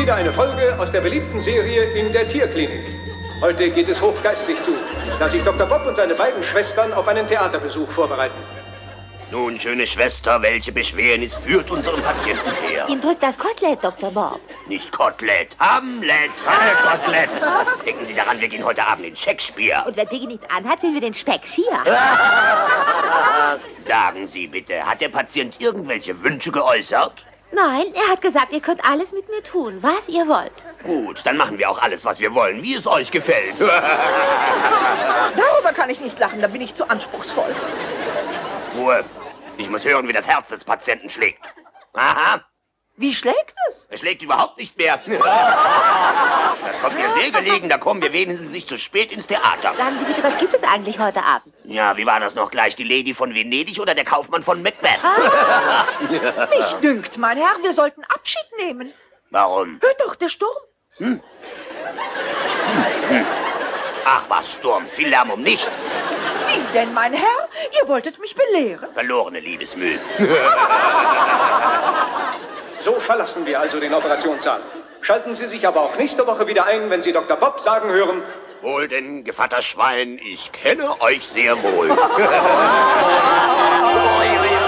wieder eine Folge aus der beliebten Serie in der Tierklinik. Heute geht es hochgeistig zu, da sich Dr. Bob und seine beiden Schwestern auf einen Theaterbesuch vorbereiten. Nun, schöne Schwester, welche Beschwernis führt unseren Patienten her? Ihm drückt das Kotelett, Dr. Bob. Nicht Kotelett, Hamlet, Hamlet, Kotelett. Denken Sie daran, wir gehen heute Abend in Shakespeare. Und wenn Piggy nichts anhat, sehen wir den Speck schier. Sagen Sie bitte, hat der Patient irgendwelche Wünsche geäußert? Nein, er hat gesagt, ihr könnt alles mit mir tun, was ihr wollt. Gut, dann machen wir auch alles, was wir wollen, wie es euch gefällt. Darüber kann ich nicht lachen, da bin ich zu anspruchsvoll. Ruhe. Ich muss hören, wie das Herz des Patienten schlägt. Aha. Wie schlägt es? Er schlägt überhaupt nicht mehr. Das kommt mir sehr gelegen, da kommen wir wenigstens nicht zu spät ins Theater. Sagen Sie bitte, was gibt es eigentlich heute Abend? Ja, wie war das noch gleich? Die Lady von Venedig oder der Kaufmann von Macbeth? Mich dünkt, mein Herr, wir sollten Abschied nehmen. Warum? Hört doch, der Sturm. Ach was, Sturm, viel Lärm um nichts. Wie denn, mein Herr? Ihr wolltet mich belehren. Verlorene Liebesmüh. So verlassen wir also den Operationssaal. Schalten Sie sich aber auch nächste Woche wieder ein, wenn Sie Dr. Bob sagen hören, Wohl denn, Gevatter Schwein, ich kenne euch sehr wohl.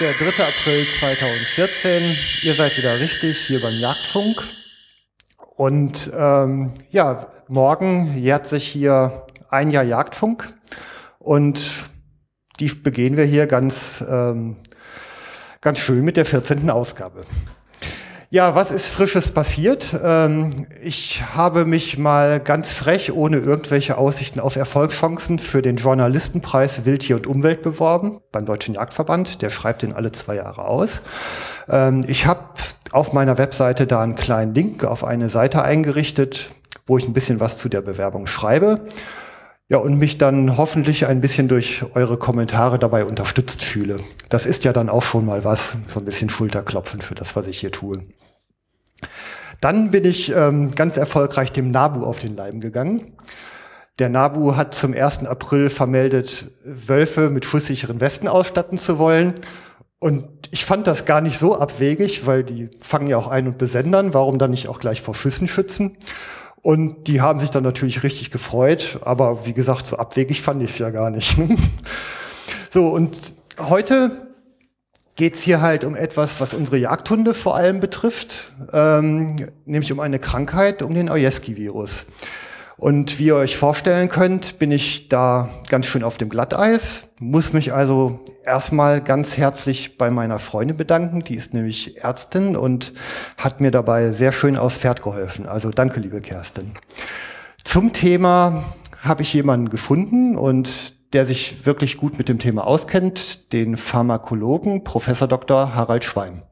der 3. April 2014. Ihr seid wieder richtig hier beim Jagdfunk. Und ähm, ja, morgen jährt sich hier ein Jahr Jagdfunk. Und die begehen wir hier ganz, ähm, ganz schön mit der 14. Ausgabe. Ja, was ist Frisches passiert? Ähm, ich habe mich mal ganz frech, ohne irgendwelche Aussichten auf Erfolgschancen, für den Journalistenpreis Wildtier und Umwelt beworben beim Deutschen Jagdverband. Der schreibt den alle zwei Jahre aus. Ähm, ich habe auf meiner Webseite da einen kleinen Link auf eine Seite eingerichtet, wo ich ein bisschen was zu der Bewerbung schreibe. Ja, und mich dann hoffentlich ein bisschen durch eure Kommentare dabei unterstützt fühle. Das ist ja dann auch schon mal was, so ein bisschen Schulterklopfen für das, was ich hier tue. Dann bin ich ähm, ganz erfolgreich dem NABU auf den Leim gegangen. Der NABU hat zum 1. April vermeldet, Wölfe mit schusssicheren Westen ausstatten zu wollen. Und ich fand das gar nicht so abwegig, weil die fangen ja auch ein und besendern. Warum dann nicht auch gleich vor Schüssen schützen? Und die haben sich dann natürlich richtig gefreut. Aber wie gesagt, so abwegig fand ich es ja gar nicht. so, und heute geht's hier halt um etwas, was unsere Jagdhunde vor allem betrifft, ähm, nämlich um eine Krankheit, um den Ojeski-Virus. Und wie ihr euch vorstellen könnt, bin ich da ganz schön auf dem Glatteis, muss mich also erstmal ganz herzlich bei meiner Freundin bedanken, die ist nämlich Ärztin und hat mir dabei sehr schön aufs Pferd geholfen. Also danke, liebe Kerstin. Zum Thema habe ich jemanden gefunden und der sich wirklich gut mit dem Thema auskennt, den Pharmakologen Professor Dr. Harald Schwein.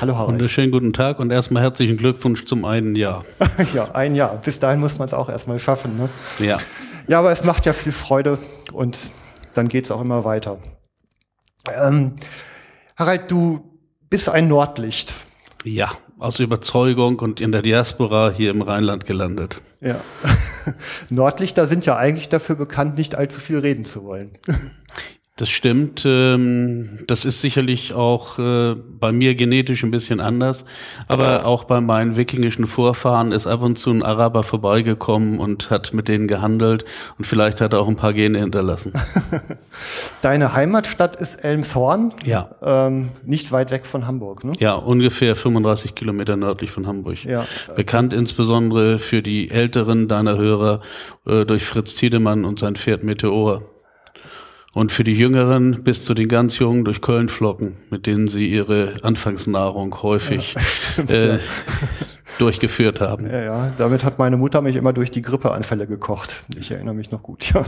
Hallo Harald. Wunderschönen guten Tag und erstmal herzlichen Glückwunsch zum einen Jahr. ja, ein Jahr. Bis dahin muss man es auch erstmal schaffen. Ne? Ja. Ja, aber es macht ja viel Freude und dann geht's auch immer weiter. Ähm, Harald, du bist ein Nordlicht. Ja, aus Überzeugung und in der Diaspora hier im Rheinland gelandet. Ja. Nordlichter sind ja eigentlich dafür bekannt, nicht allzu viel reden zu wollen. Das stimmt. Ähm, das ist sicherlich auch äh, bei mir genetisch ein bisschen anders. Aber auch bei meinen wikingischen Vorfahren ist ab und zu ein Araber vorbeigekommen und hat mit denen gehandelt. Und vielleicht hat er auch ein paar Gene hinterlassen. Deine Heimatstadt ist Elmshorn. Ja. Ähm, nicht weit weg von Hamburg, ne? Ja, ungefähr 35 Kilometer nördlich von Hamburg. Ja. Bekannt insbesondere für die Älteren deiner Hörer äh, durch Fritz Tiedemann und sein Pferd Meteor. Und für die Jüngeren bis zu den ganz Jungen durch Kölnflocken, mit denen sie ihre Anfangsnahrung häufig stimmt, äh, ja. durchgeführt haben. Ja, ja. Damit hat meine Mutter mich immer durch die Grippeanfälle gekocht. Ich erinnere mich noch gut, ja.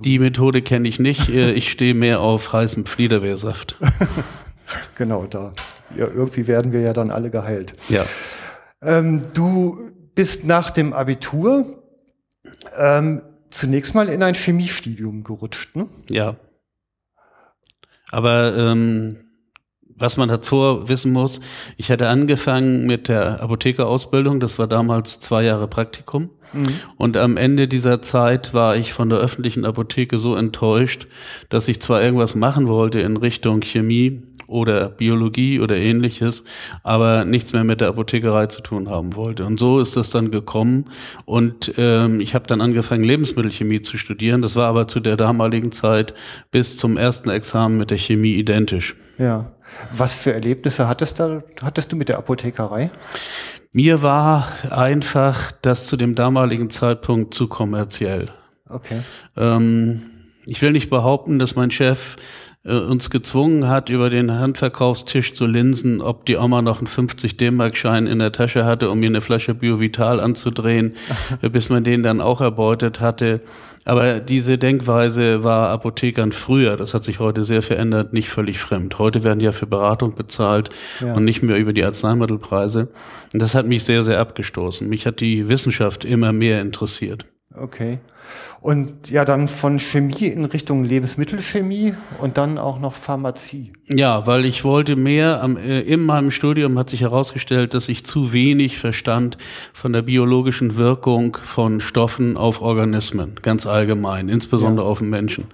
Die Methode kenne ich nicht. Äh, Ich stehe mehr auf heißem Fliederwehrsaft. Genau, da. Ja, irgendwie werden wir ja dann alle geheilt. Ja. Ähm, du bist nach dem Abitur ähm, zunächst mal in ein Chemiestudium gerutscht, ne? Ja. Aber ähm, was man davor wissen muss, ich hatte angefangen mit der Apothekerausbildung, das war damals zwei Jahre Praktikum. Und am Ende dieser Zeit war ich von der öffentlichen Apotheke so enttäuscht, dass ich zwar irgendwas machen wollte in Richtung Chemie oder Biologie oder ähnliches, aber nichts mehr mit der Apothekerei zu tun haben wollte. Und so ist das dann gekommen. Und ähm, ich habe dann angefangen, Lebensmittelchemie zu studieren. Das war aber zu der damaligen Zeit bis zum ersten Examen mit der Chemie identisch. Ja. Was für Erlebnisse hattest, da, hattest du mit der Apothekerei? Mir war einfach das zu dem damaligen Zeitpunkt zu kommerziell. Okay. Ähm, ich will nicht behaupten, dass mein Chef äh, uns gezwungen hat, über den Handverkaufstisch zu linsen, ob die Oma noch einen 50 D-Mark-Schein in der Tasche hatte, um mir eine Flasche Biovital anzudrehen, äh, bis man den dann auch erbeutet hatte. Aber diese Denkweise war Apothekern früher, das hat sich heute sehr verändert, nicht völlig fremd. Heute werden ja für Beratung bezahlt Ja. und nicht mehr über die Arzneimittelpreise. Und das hat mich sehr, sehr abgestoßen. Mich hat die Wissenschaft immer mehr interessiert. Okay. Und ja, dann von Chemie in Richtung Lebensmittelchemie und dann auch noch Pharmazie. Ja, weil ich wollte mehr, am, äh, in meinem Studium hat sich herausgestellt, dass ich zu wenig verstand von der biologischen Wirkung von Stoffen auf Organismen, ganz allgemein, insbesondere auf den Menschen.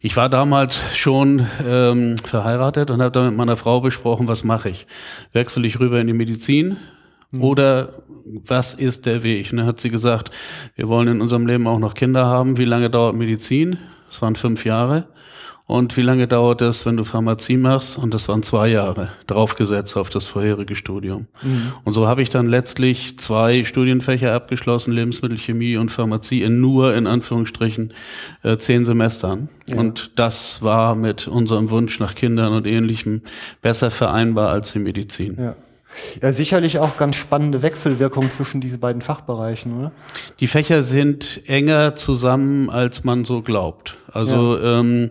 Ich war damals schon ähm, verheiratet und habe da mit meiner Frau besprochen, was mache ich? Wechsle ich rüber in die Medizin oder was ist der Weg? Und dann hat sie gesagt, wir wollen in unserem Leben auch noch Kinder haben. Wie lange dauert Medizin? Das waren fünf Jahre. Und wie lange dauert es, wenn du Pharmazie machst? Und das waren zwei Jahre, draufgesetzt auf das vorherige Studium. Und so habe ich dann letztlich zwei Studienfächer abgeschlossen, Lebensmittelchemie und Pharmazie, in nur, in Anführungsstrichen, äh, zehn Semestern. Und das war mit unserem Wunsch nach Kindern und Ähnlichem besser vereinbar als die Medizin. Ja. Ja, sicherlich auch ganz spannende Wechselwirkungen zwischen diesen beiden Fachbereichen, oder? Die Fächer sind enger zusammen, als man so glaubt. Also ähm,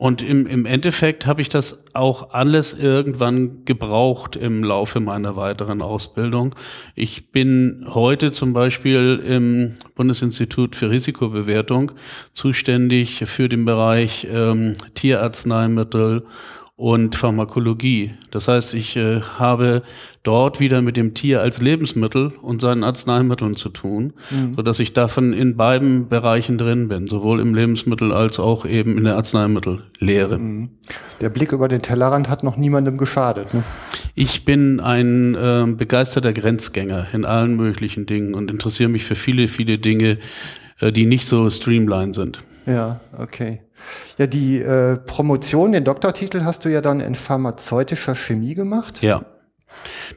und im, im Endeffekt habe ich das auch alles irgendwann gebraucht im Laufe meiner weiteren Ausbildung. Ich bin heute zum Beispiel im Bundesinstitut für Risikobewertung zuständig für den Bereich ähm, Tierarzneimittel und Pharmakologie. Das heißt, ich äh, habe dort wieder mit dem Tier als Lebensmittel und seinen Arzneimitteln zu tun, so dass ich davon in beiden Bereichen drin bin, sowohl im Lebensmittel als auch eben in der Arzneimittellehre. Der Blick über den Tellerrand hat noch niemandem geschadet. Ne? Ich bin ein ähm, begeisterter Grenzgänger in allen möglichen Dingen und interessiere mich für viele, viele Dinge, äh, die nicht so streamlined sind. Ja, okay. Ja, die äh, Promotion, den Doktortitel hast du ja dann in pharmazeutischer Chemie gemacht. Ja.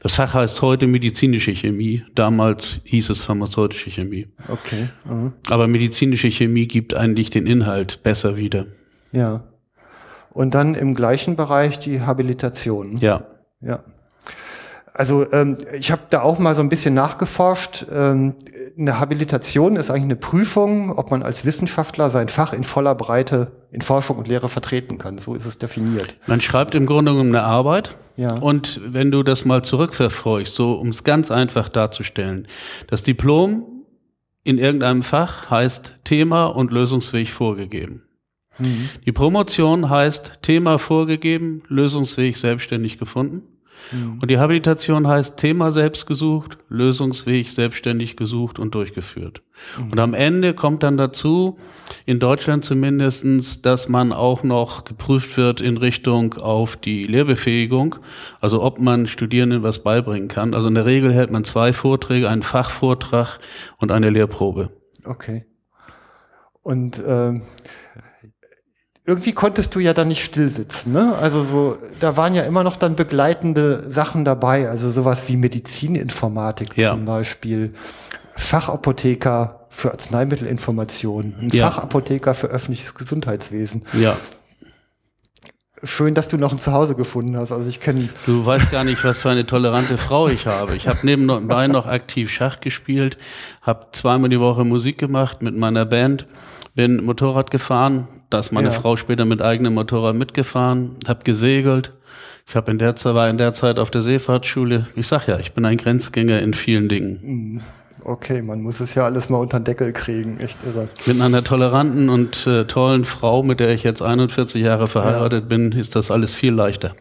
Das Fach heißt heute medizinische Chemie. Damals hieß es pharmazeutische Chemie. Okay. Mhm. Aber medizinische Chemie gibt eigentlich den Inhalt besser wieder. Ja. Und dann im gleichen Bereich die Habilitation. Ja. Ja. Also ähm, ich habe da auch mal so ein bisschen nachgeforscht. Ähm, eine Habilitation ist eigentlich eine Prüfung, ob man als Wissenschaftler sein Fach in voller Breite in Forschung und Lehre vertreten kann. So ist es definiert. Man schreibt im Grunde genommen eine Arbeit. Ja. Und wenn du das mal zurückverfolgst, so um es ganz einfach darzustellen, das Diplom in irgendeinem Fach heißt Thema und Lösungsweg vorgegeben. Die Promotion heißt Thema vorgegeben, Lösungsweg selbstständig gefunden. Und die Habilitation heißt Thema selbst gesucht, Lösungsweg selbstständig gesucht und durchgeführt. Und am Ende kommt dann dazu, in Deutschland zumindestens, dass man auch noch geprüft wird in Richtung auf die Lehrbefähigung, also ob man Studierenden was beibringen kann. Also in der Regel hält man zwei Vorträge, einen Fachvortrag und eine Lehrprobe. Okay. Und ähm, irgendwie konntest du ja dann nicht stillsitzen, ne? Also so, da waren ja immer noch dann begleitende Sachen dabei, also sowas wie Medizininformatik Ja. zum Beispiel, Fachapotheker für Arzneimittelinformation, ein Ja. Fachapotheker für öffentliches Gesundheitswesen. Ja. Schön, dass du noch ein Zuhause gefunden hast. Also ich kenne Du weißt gar nicht, was für eine tolerante Frau ich habe. Ich habe nebenbei noch aktiv Schach gespielt, habe zweimal die Woche Musik gemacht mit meiner Band, bin Motorrad gefahren, da ist meine Ja. Frau später mit eigenem Motorrad mitgefahren, habe gesegelt. Ich habe in der Zeit war in der Zeit auf der Seefahrtsschule. Ich sag ja, ich bin ein Grenzgänger in vielen Dingen. Okay, man muss es ja alles mal unter den Deckel kriegen, echt irre. Mit einer toleranten und äh, tollen Frau, mit der ich jetzt 41 Jahre verheiratet bin, ist das alles viel leichter.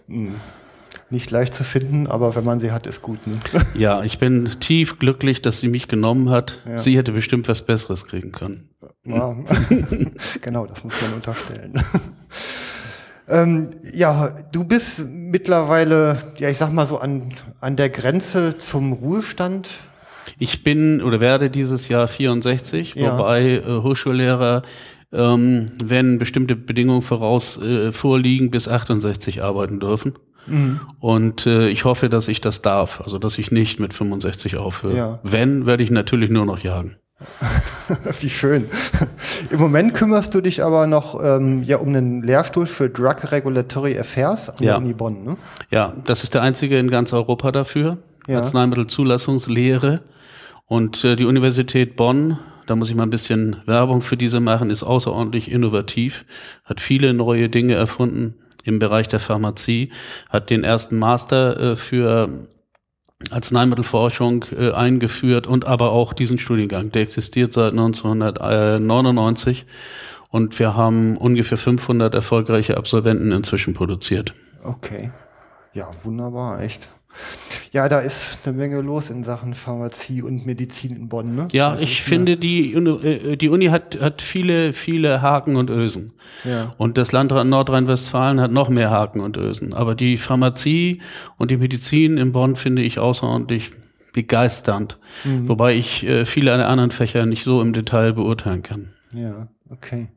Nicht leicht zu finden, aber wenn man sie hat, ist gut. Ne? Ja, ich bin tief glücklich, dass sie mich genommen hat. Ja. Sie hätte bestimmt was Besseres kriegen können. Ja. genau, das muss man unterstellen. ähm, ja, du bist mittlerweile, ja, ich sag mal so an, an der Grenze zum Ruhestand. Ich bin oder werde dieses Jahr 64, Ja. wobei äh, Hochschullehrer, ähm, wenn bestimmte Bedingungen voraus äh, vorliegen, bis 68 arbeiten dürfen. Mhm. Und äh, ich hoffe, dass ich das darf, also dass ich nicht mit 65 aufhöre. Ja. Wenn, werde ich natürlich nur noch jagen. Wie schön. Im Moment kümmerst du dich aber noch ähm, ja, um einen Lehrstuhl für Drug Regulatory Affairs an Ja. der Uni Bonn. Ne? Ja, das ist der einzige in ganz Europa dafür. Ja. Arzneimittelzulassungslehre. Und äh, die Universität Bonn, da muss ich mal ein bisschen Werbung für diese machen, ist außerordentlich innovativ, hat viele neue Dinge erfunden im Bereich der Pharmazie, hat den ersten Master äh, für Arzneimittelforschung äh, eingeführt und aber auch diesen Studiengang. Der existiert seit 1999 und wir haben ungefähr 500 erfolgreiche Absolventen inzwischen produziert. Okay. Ja, wunderbar, echt. Ja, da ist eine Menge los in Sachen Pharmazie und Medizin in Bonn. Ne? Ja, Das ich finde, die, Uni- äh, die Uni hat, hat viele, viele Haken und Ösen. Ja. Und das Land Nordrhein-Westfalen hat noch mehr Haken und Ösen. Aber die Pharmazie und die Medizin in Bonn finde ich außerordentlich begeisternd. Mhm. Wobei ich äh, viele der anderen Fächer nicht so im Detail beurteilen kann. Ja, okay.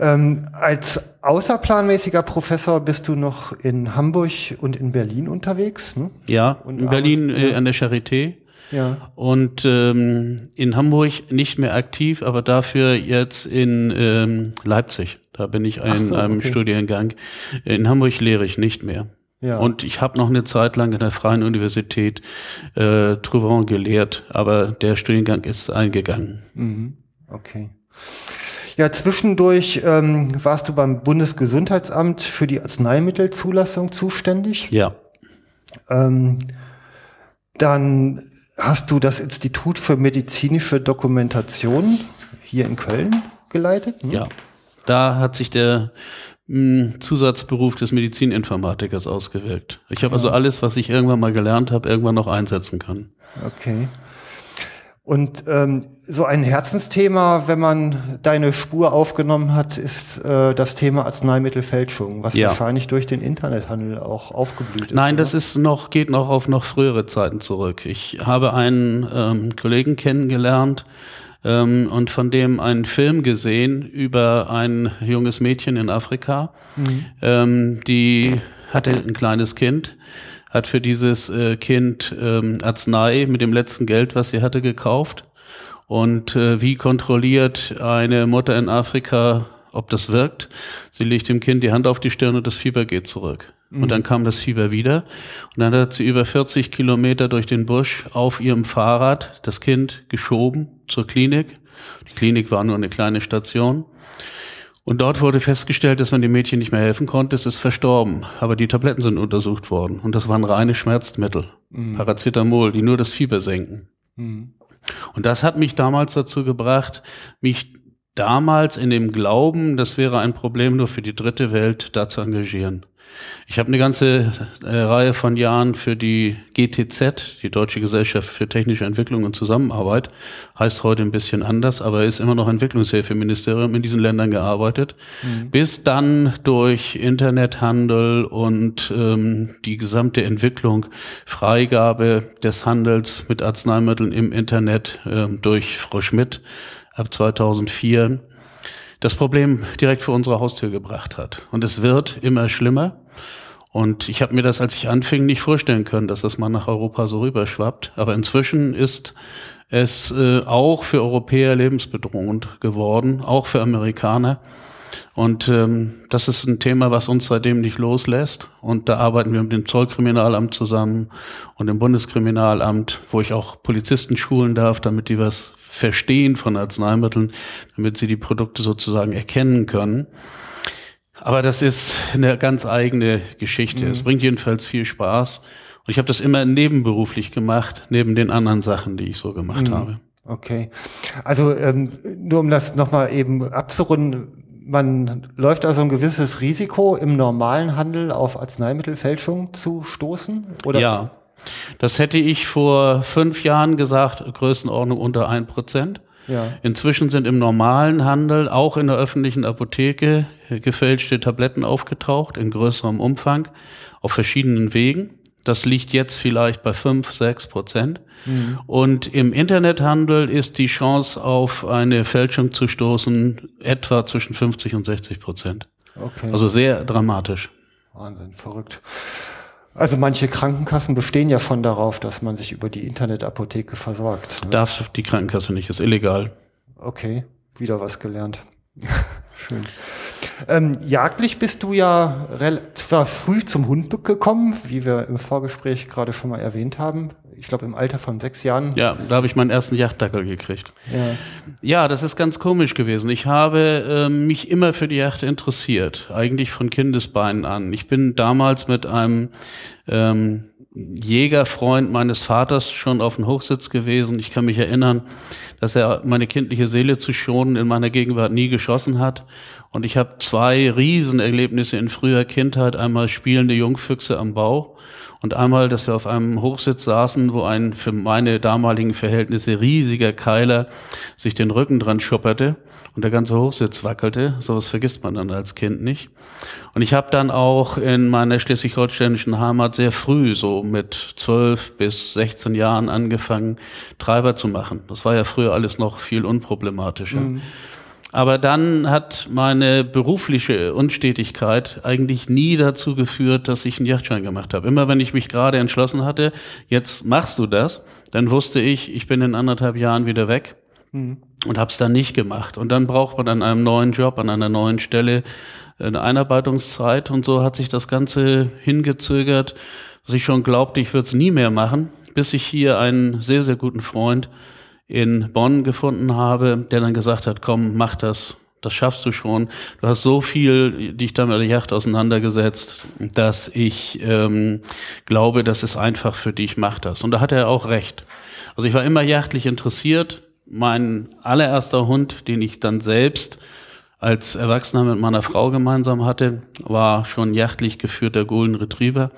Ähm, als außerplanmäßiger Professor bist du noch in Hamburg und in Berlin unterwegs. Ne? Ja, Und in Berlin äh, an der Charité. Ja. Und ähm, in Hamburg nicht mehr aktiv, aber dafür jetzt in ähm, Leipzig. Da bin ich in so, einem okay. Studiengang. In Hamburg lehre ich nicht mehr. Ja. Und ich habe noch eine Zeit lang in der Freien Universität äh, Trouvant gelehrt, aber der Studiengang ist eingegangen. Okay. Ja, zwischendurch ähm, warst du beim Bundesgesundheitsamt für die Arzneimittelzulassung zuständig. Ja, Ähm, dann hast du das Institut für medizinische Dokumentation hier in Köln geleitet. Ne? ja. Da hat sich der mh, Zusatzberuf des Medizininformatikers ausgewirkt. Ich habe also alles, was ich irgendwann mal gelernt habe, irgendwann noch einsetzen können. Okay. Und ähm, so ein Herzensthema, wenn man deine Spur aufgenommen hat, ist äh, das Thema Arzneimittelfälschung, was Ja. wahrscheinlich durch den Internethandel auch aufgeblüht ist. Nein, oder? das ist noch, geht noch auf noch frühere Zeiten zurück. Ich habe einen ähm, Kollegen kennengelernt ähm, und von dem einen Film gesehen über ein junges Mädchen in Afrika. Ähm, die hatte ein kleines Kind, hat für dieses äh, Kind ähm, Arznei mit dem letzten Geld, was sie hatte, gekauft. Und äh, wie kontrolliert eine Mutter in Afrika, ob das wirkt? Sie legt dem Kind die Hand auf die Stirn und das Fieber geht zurück. Und dann kam das Fieber wieder. Und dann hat sie über 40 Kilometer durch den Busch auf ihrem Fahrrad das Kind geschoben zur Klinik. Die Klinik war nur eine kleine Station. Und dort wurde festgestellt, dass man dem Mädchen nicht mehr helfen konnte. Es ist verstorben. Aber die Tabletten sind untersucht worden. Und das waren reine Schmerzmittel. Paracetamol, die nur das Fieber senken. Und das hat mich damals dazu gebracht, mich damals in dem Glauben, das wäre ein Problem nur für die dritte Welt, da zu engagieren. Ich habe eine ganze äh, Reihe von Jahren für die GTZ, die Deutsche Gesellschaft für technische Entwicklung und Zusammenarbeit, heißt heute ein bisschen anders, aber ist immer noch Entwicklungshilfeministerium in diesen Ländern gearbeitet, mhm. bis dann durch Internethandel und ähm, die gesamte Entwicklung, Freigabe des Handels mit Arzneimitteln im Internet äh, durch Frau Schmidt ab 2004 das Problem direkt vor unsere Haustür gebracht hat. Und es wird immer schlimmer. Und ich habe mir das, als ich anfing, nicht vorstellen können, dass das mal nach Europa so rüberschwappt. Aber inzwischen ist es äh, auch für Europäer lebensbedrohend geworden, auch für Amerikaner. Und ähm, das ist ein Thema, was uns seitdem nicht loslässt. Und da arbeiten wir mit dem Zollkriminalamt zusammen und dem Bundeskriminalamt, wo ich auch Polizisten schulen darf, damit die was verstehen von Arzneimitteln, damit sie die Produkte sozusagen erkennen können. Aber das ist eine ganz eigene Geschichte. Mhm. Es bringt jedenfalls viel Spaß. Und ich habe das immer nebenberuflich gemacht, neben den anderen Sachen, die ich so gemacht mhm. habe. Okay. Also ähm, nur um das nochmal eben abzurunden, man läuft also ein gewisses Risiko, im normalen Handel auf Arzneimittelfälschung zu stoßen? Oder? Ja, das hätte ich vor fünf Jahren gesagt, Größenordnung unter ein Prozent. Ja. Inzwischen sind im normalen Handel, auch in der öffentlichen Apotheke, gefälschte Tabletten aufgetaucht in größerem Umfang auf verschiedenen Wegen. Das liegt jetzt vielleicht bei fünf, sechs Prozent. Mhm. Und im Internethandel ist die Chance auf eine Fälschung zu stoßen etwa zwischen 50 und 60 Prozent. Okay. Also sehr dramatisch. Wahnsinn, verrückt. Also manche Krankenkassen bestehen ja schon darauf, dass man sich über die Internetapotheke versorgt. Ne? Darf die Krankenkasse nicht, ist illegal. Okay, wieder was gelernt. Schön. Ähm, jagdlich bist du ja zwar früh zum Hund gekommen, wie wir im Vorgespräch gerade schon mal erwähnt haben. Ich glaube im Alter von sechs Jahren. Ja, da habe ich meinen ersten Jagddackel gekriegt. Ja. ja, das ist ganz komisch gewesen. Ich habe äh, mich immer für die Jagd interessiert, eigentlich von Kindesbeinen an. Ich bin damals mit einem ähm, Jägerfreund meines Vaters schon auf dem Hochsitz gewesen. Ich kann mich erinnern, dass er meine kindliche Seele zu schonen in meiner Gegenwart nie geschossen hat. Und ich habe zwei Riesenerlebnisse in früher Kindheit. Einmal spielende Jungfüchse am Bau und einmal, dass wir auf einem Hochsitz saßen, wo ein für meine damaligen Verhältnisse riesiger Keiler sich den Rücken dran schupperte und der ganze Hochsitz wackelte. Sowas vergisst man dann als Kind nicht. Und ich habe dann auch in meiner schleswig-holsteinischen Heimat sehr früh, so mit zwölf bis 16 Jahren angefangen, Treiber zu machen. Das war ja früher alles noch viel unproblematischer. Mhm. Aber dann hat meine berufliche Unstetigkeit eigentlich nie dazu geführt, dass ich einen Yachtschein gemacht habe. Immer wenn ich mich gerade entschlossen hatte, jetzt machst du das, dann wusste ich, ich bin in anderthalb Jahren wieder weg mhm. und habe es dann nicht gemacht. Und dann braucht man an einem neuen Job, an einer neuen Stelle eine Einarbeitungszeit und so hat sich das Ganze hingezögert, dass ich schon glaubte, ich würde es nie mehr machen, bis ich hier einen sehr, sehr guten Freund in Bonn gefunden habe, der dann gesagt hat, komm, mach das, das schaffst du schon. Du hast so viel dich da mit der Yacht auseinandergesetzt, dass ich ähm, glaube, das ist einfach für dich, mach das. Und da hat er auch recht. Also ich war immer jachtlich interessiert. Mein allererster Hund, den ich dann selbst als Erwachsener mit meiner Frau gemeinsam hatte, war schon jachtlich geführter Golden Retriever.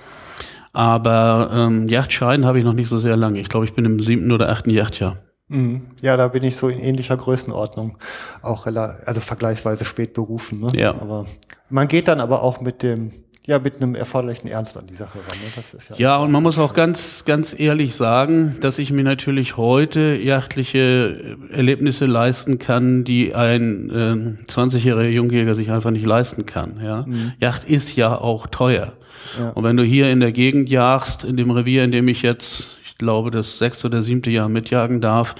Aber ähm, Yachtschein habe ich noch nicht so sehr lange. Ich glaube, ich bin im siebten oder achten Yachtjahr. Mhm. Ja, da bin ich so in ähnlicher Größenordnung auch also vergleichsweise spät berufen. Ne? Ja. Aber man geht dann aber auch mit dem ja mit einem erforderlichen Ernst an die Sache ran. Ne? Ja, ja, und man muss auch ganz, ganz ehrlich sagen, dass ich mir natürlich heute jachtliche Erlebnisse leisten kann, die ein äh, 20-jähriger Jungjäger sich einfach nicht leisten kann. Ja? Mhm. Yacht ist ja auch teuer. Ja. Und wenn du hier in der Gegend jagst, in dem Revier, in dem ich jetzt glaube, das sechste oder siebte Jahr mitjagen darf.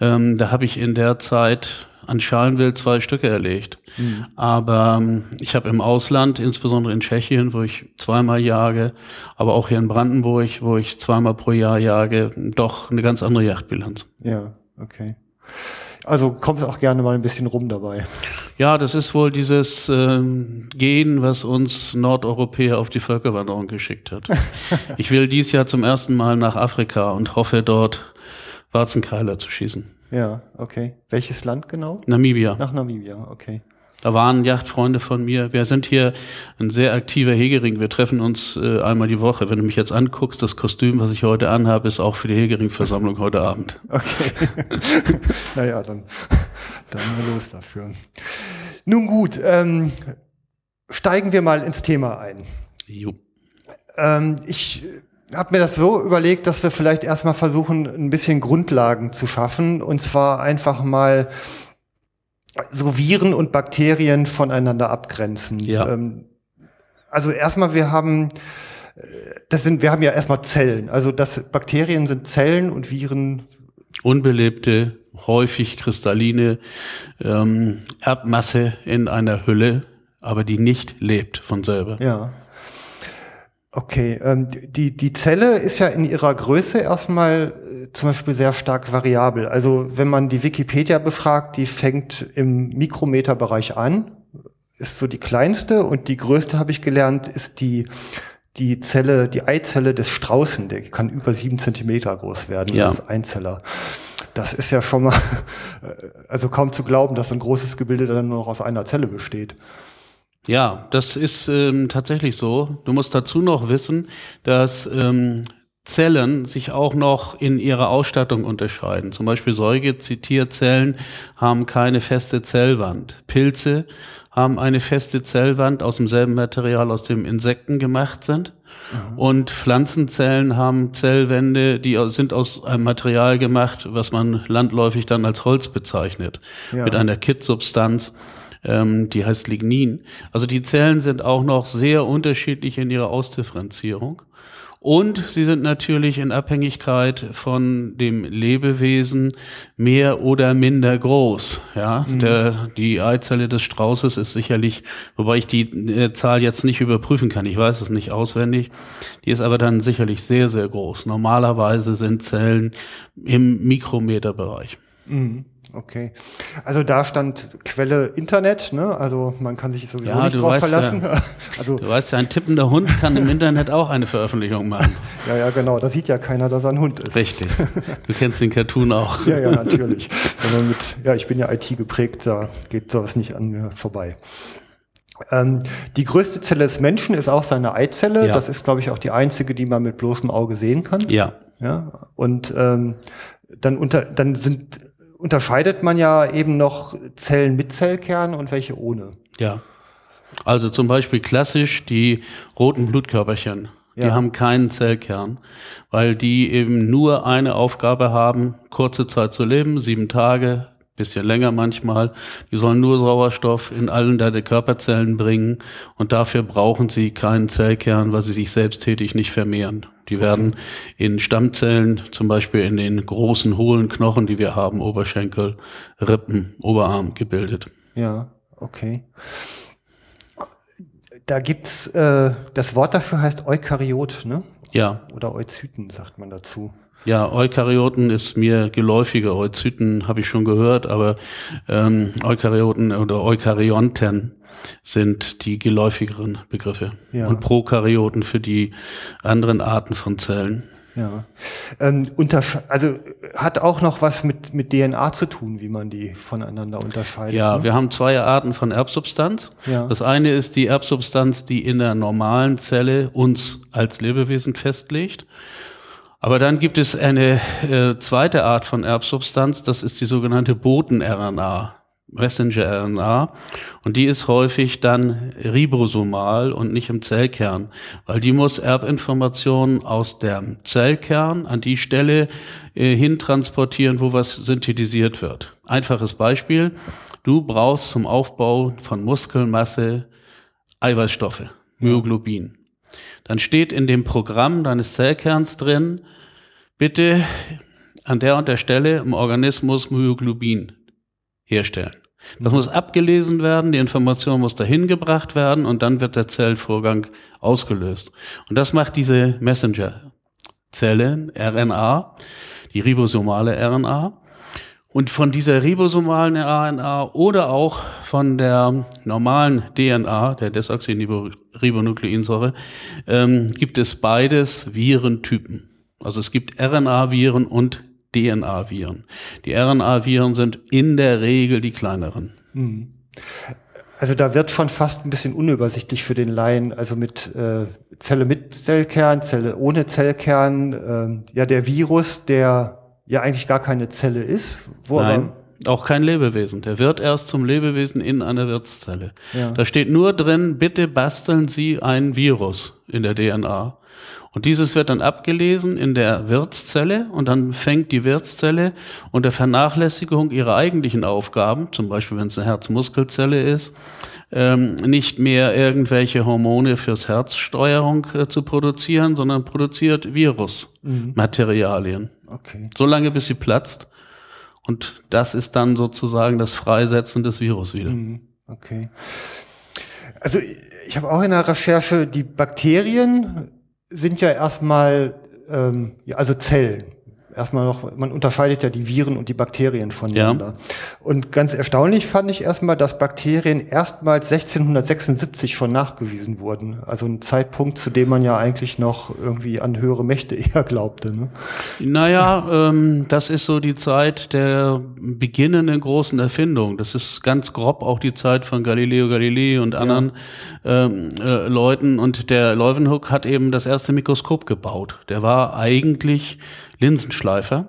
Ähm, da habe ich in der Zeit an Schalenwild zwei Stücke erlegt. Mhm. Aber ähm, ich habe im Ausland, insbesondere in Tschechien, wo ich zweimal jage, aber auch hier in Brandenburg, wo ich zweimal pro Jahr jage, doch eine ganz andere Jagdbilanz. Ja, okay. Also kommst auch gerne mal ein bisschen rum dabei. Ja, das ist wohl dieses äh, Gen, was uns Nordeuropäer auf die Völkerwanderung geschickt hat. ich will dies Jahr zum ersten Mal nach Afrika und hoffe dort Warzenkeiler zu schießen. Ja, okay. Welches Land genau? Namibia. Nach Namibia, okay. Da waren Yachtfreunde von mir. Wir sind hier ein sehr aktiver Hegering. Wir treffen uns äh, einmal die Woche. Wenn du mich jetzt anguckst, das Kostüm, was ich heute anhabe, ist auch für die Hegering-Versammlung heute Abend. Okay. naja, dann, dann mal los dafür. Nun gut, ähm, steigen wir mal ins Thema ein. Jo. Ähm, ich habe mir das so überlegt, dass wir vielleicht erstmal versuchen, ein bisschen Grundlagen zu schaffen. Und zwar einfach mal so Viren und Bakterien voneinander abgrenzen. Ja. Ähm, also erstmal, wir haben, äh, das sind, wir haben ja erstmal Zellen. Also das Bakterien sind Zellen und Viren. Unbelebte, häufig kristalline ähm, Erbmasse in einer Hülle, aber die nicht lebt von selber. Ja. Okay, ähm, die, die Zelle ist ja in ihrer Größe erstmal äh, zum Beispiel sehr stark variabel. Also wenn man die Wikipedia befragt, die fängt im Mikrometerbereich an, ist so die kleinste und die größte, habe ich gelernt, ist die, die Zelle, die Eizelle des Straußen, der kann über sieben Zentimeter groß werden Ja. als Einzeller. Das ist ja schon mal, äh, also kaum zu glauben, dass ein großes Gebilde dann nur noch aus einer Zelle besteht. Ja, das ist ähm, tatsächlich so. Du musst dazu noch wissen, dass ähm, Zellen sich auch noch in ihrer Ausstattung unterscheiden. Zum Beispiel Säugezitierzellen haben keine feste Zellwand. Pilze haben eine feste Zellwand aus demselben Material, aus dem Insekten gemacht sind. Und Pflanzenzellen haben Zellwände, die sind aus einem Material gemacht, was man landläufig dann als Holz bezeichnet, Ja. mit einer Kittsubstanz, ähm, die heißt Lignin. Also die Zellen sind auch noch sehr unterschiedlich in ihrer Ausdifferenzierung. Und sie sind natürlich in Abhängigkeit von dem Lebewesen mehr oder minder groß. Ja, der, die Eizelle des Straußes ist sicherlich, wobei ich die äh, Zahl jetzt nicht überprüfen kann. Ich weiß es nicht auswendig. Die ist aber dann sicherlich sehr, sehr groß. Normalerweise sind Zellen im Mikrometerbereich. Okay. Also da stand Quelle Internet, ne? Also man kann sich sowieso Ja, nicht du drauf weißt verlassen. ja. Also Du weißt ja, ein tippender Hund kann im Internet auch eine Veröffentlichung machen. ja, ja, genau. Da sieht ja keiner, dass er ein Hund ist. Richtig. Du kennst den Cartoon auch. Ja, ja, natürlich. Wenn man mit, ja, ich bin ja IT geprägt, da geht sowas nicht an mir vorbei. Ähm, die größte Zelle des Menschen ist auch seine Eizelle. Ja. Das ist, glaube ich, auch die einzige, die man mit bloßem Auge sehen kann. Ja. Ja, und ähm, dann unter, dann sind unterscheidet man ja eben noch Zellen mit Zellkern und welche ohne. Ja. Also zum Beispiel klassisch die roten Blutkörperchen. Die Ja. haben keinen Zellkern, weil die eben nur eine Aufgabe haben, kurze Zeit zu leben, sieben Tage, bisschen länger manchmal. Die sollen nur Sauerstoff in allen deine Körperzellen bringen und dafür brauchen sie keinen Zellkern, weil sie sich selbsttätig nicht vermehren. Die werden in Stammzellen, zum Beispiel in den großen hohlen Knochen, die wir haben, Oberschenkel, Rippen, Oberarm gebildet. Ja, okay. Da gibt's äh, das Wort dafür heißt Eukaryot, ne? Ja, Oder Euzyten sagt man dazu. Ja, Eukaryoten ist mir geläufiger. Euzyten habe ich schon gehört, aber ähm, Eukaryoten oder Eukaryonten sind die geläufigeren Begriffe. Ja. Und Prokaryoten für die anderen Arten von Zellen. Ja. Ähm, also hat auch noch was mit, mit DNA zu tun, wie man die voneinander unterscheidet. Ja, ne? wir haben zwei Arten von Erbsubstanz. Ja. Das eine ist die Erbsubstanz, die in der normalen Zelle uns als Lebewesen festlegt. Aber dann gibt es eine äh, zweite Art von Erbsubstanz, das ist die sogenannte Boten-RNA, Messenger-RNA. Und die ist häufig dann ribosomal und nicht im Zellkern, weil die muss Erbinformationen aus dem Zellkern an die Stelle äh, hintransportieren, wo was synthetisiert wird. Einfaches Beispiel. Du brauchst zum Aufbau von Muskelmasse Eiweißstoffe, Myoglobin. Dann steht in dem Programm deines Zellkerns drin, bitte an der und der Stelle im Organismus Myoglobin herstellen. Das muss abgelesen werden, die Information muss dahin gebracht werden und dann wird der Zellvorgang ausgelöst. Und das macht diese Messenger-Zelle, RNA, die ribosomale RNA. Und von dieser ribosomalen RNA oder auch von der normalen DNA, der Desoxyribonukleinsäure, ähm, gibt es beides Virentypen. Also es gibt RNA-Viren und DNA-Viren. Die RNA-Viren sind in der Regel die kleineren. Also da wird schon fast ein bisschen unübersichtlich für den Laien, also mit äh, Zelle mit Zellkern, Zelle ohne Zellkern, äh, ja der Virus, der ja eigentlich gar keine Zelle ist, wo Nein, auch kein Lebewesen. Der wird erst zum Lebewesen in einer Wirtszelle. Ja. Da steht nur drin, bitte basteln Sie ein Virus in der DNA. Und dieses wird dann abgelesen in der Wirtszelle und dann fängt die Wirtszelle unter Vernachlässigung ihrer eigentlichen Aufgaben, zum Beispiel wenn es eine Herzmuskelzelle ist, ähm, nicht mehr irgendwelche Hormone fürs Herzsteuerung äh, zu produzieren, sondern produziert Virusmaterialien. Okay. So lange, bis sie platzt. Und das ist dann sozusagen das Freisetzen des Virus wieder. Okay. Also ich habe auch in der Recherche, die Bakterien sind ja erstmal, ähm, also Zellen. Erstmal noch, man unterscheidet ja die Viren und die Bakterien voneinander. Und ganz erstaunlich fand ich erstmal, dass Bakterien erstmals 1676 schon nachgewiesen wurden. Also ein Zeitpunkt, zu dem man ja eigentlich noch irgendwie an höhere Mächte eher glaubte. Ne? Naja, ähm, das ist so die Zeit der beginnenden großen Erfindung. Das ist ganz grob auch die Zeit von Galileo Galilei und anderen ähm, äh, Leuten. Und der Leuwenhoek hat eben das erste Mikroskop gebaut. Der war eigentlich Linsenschleifer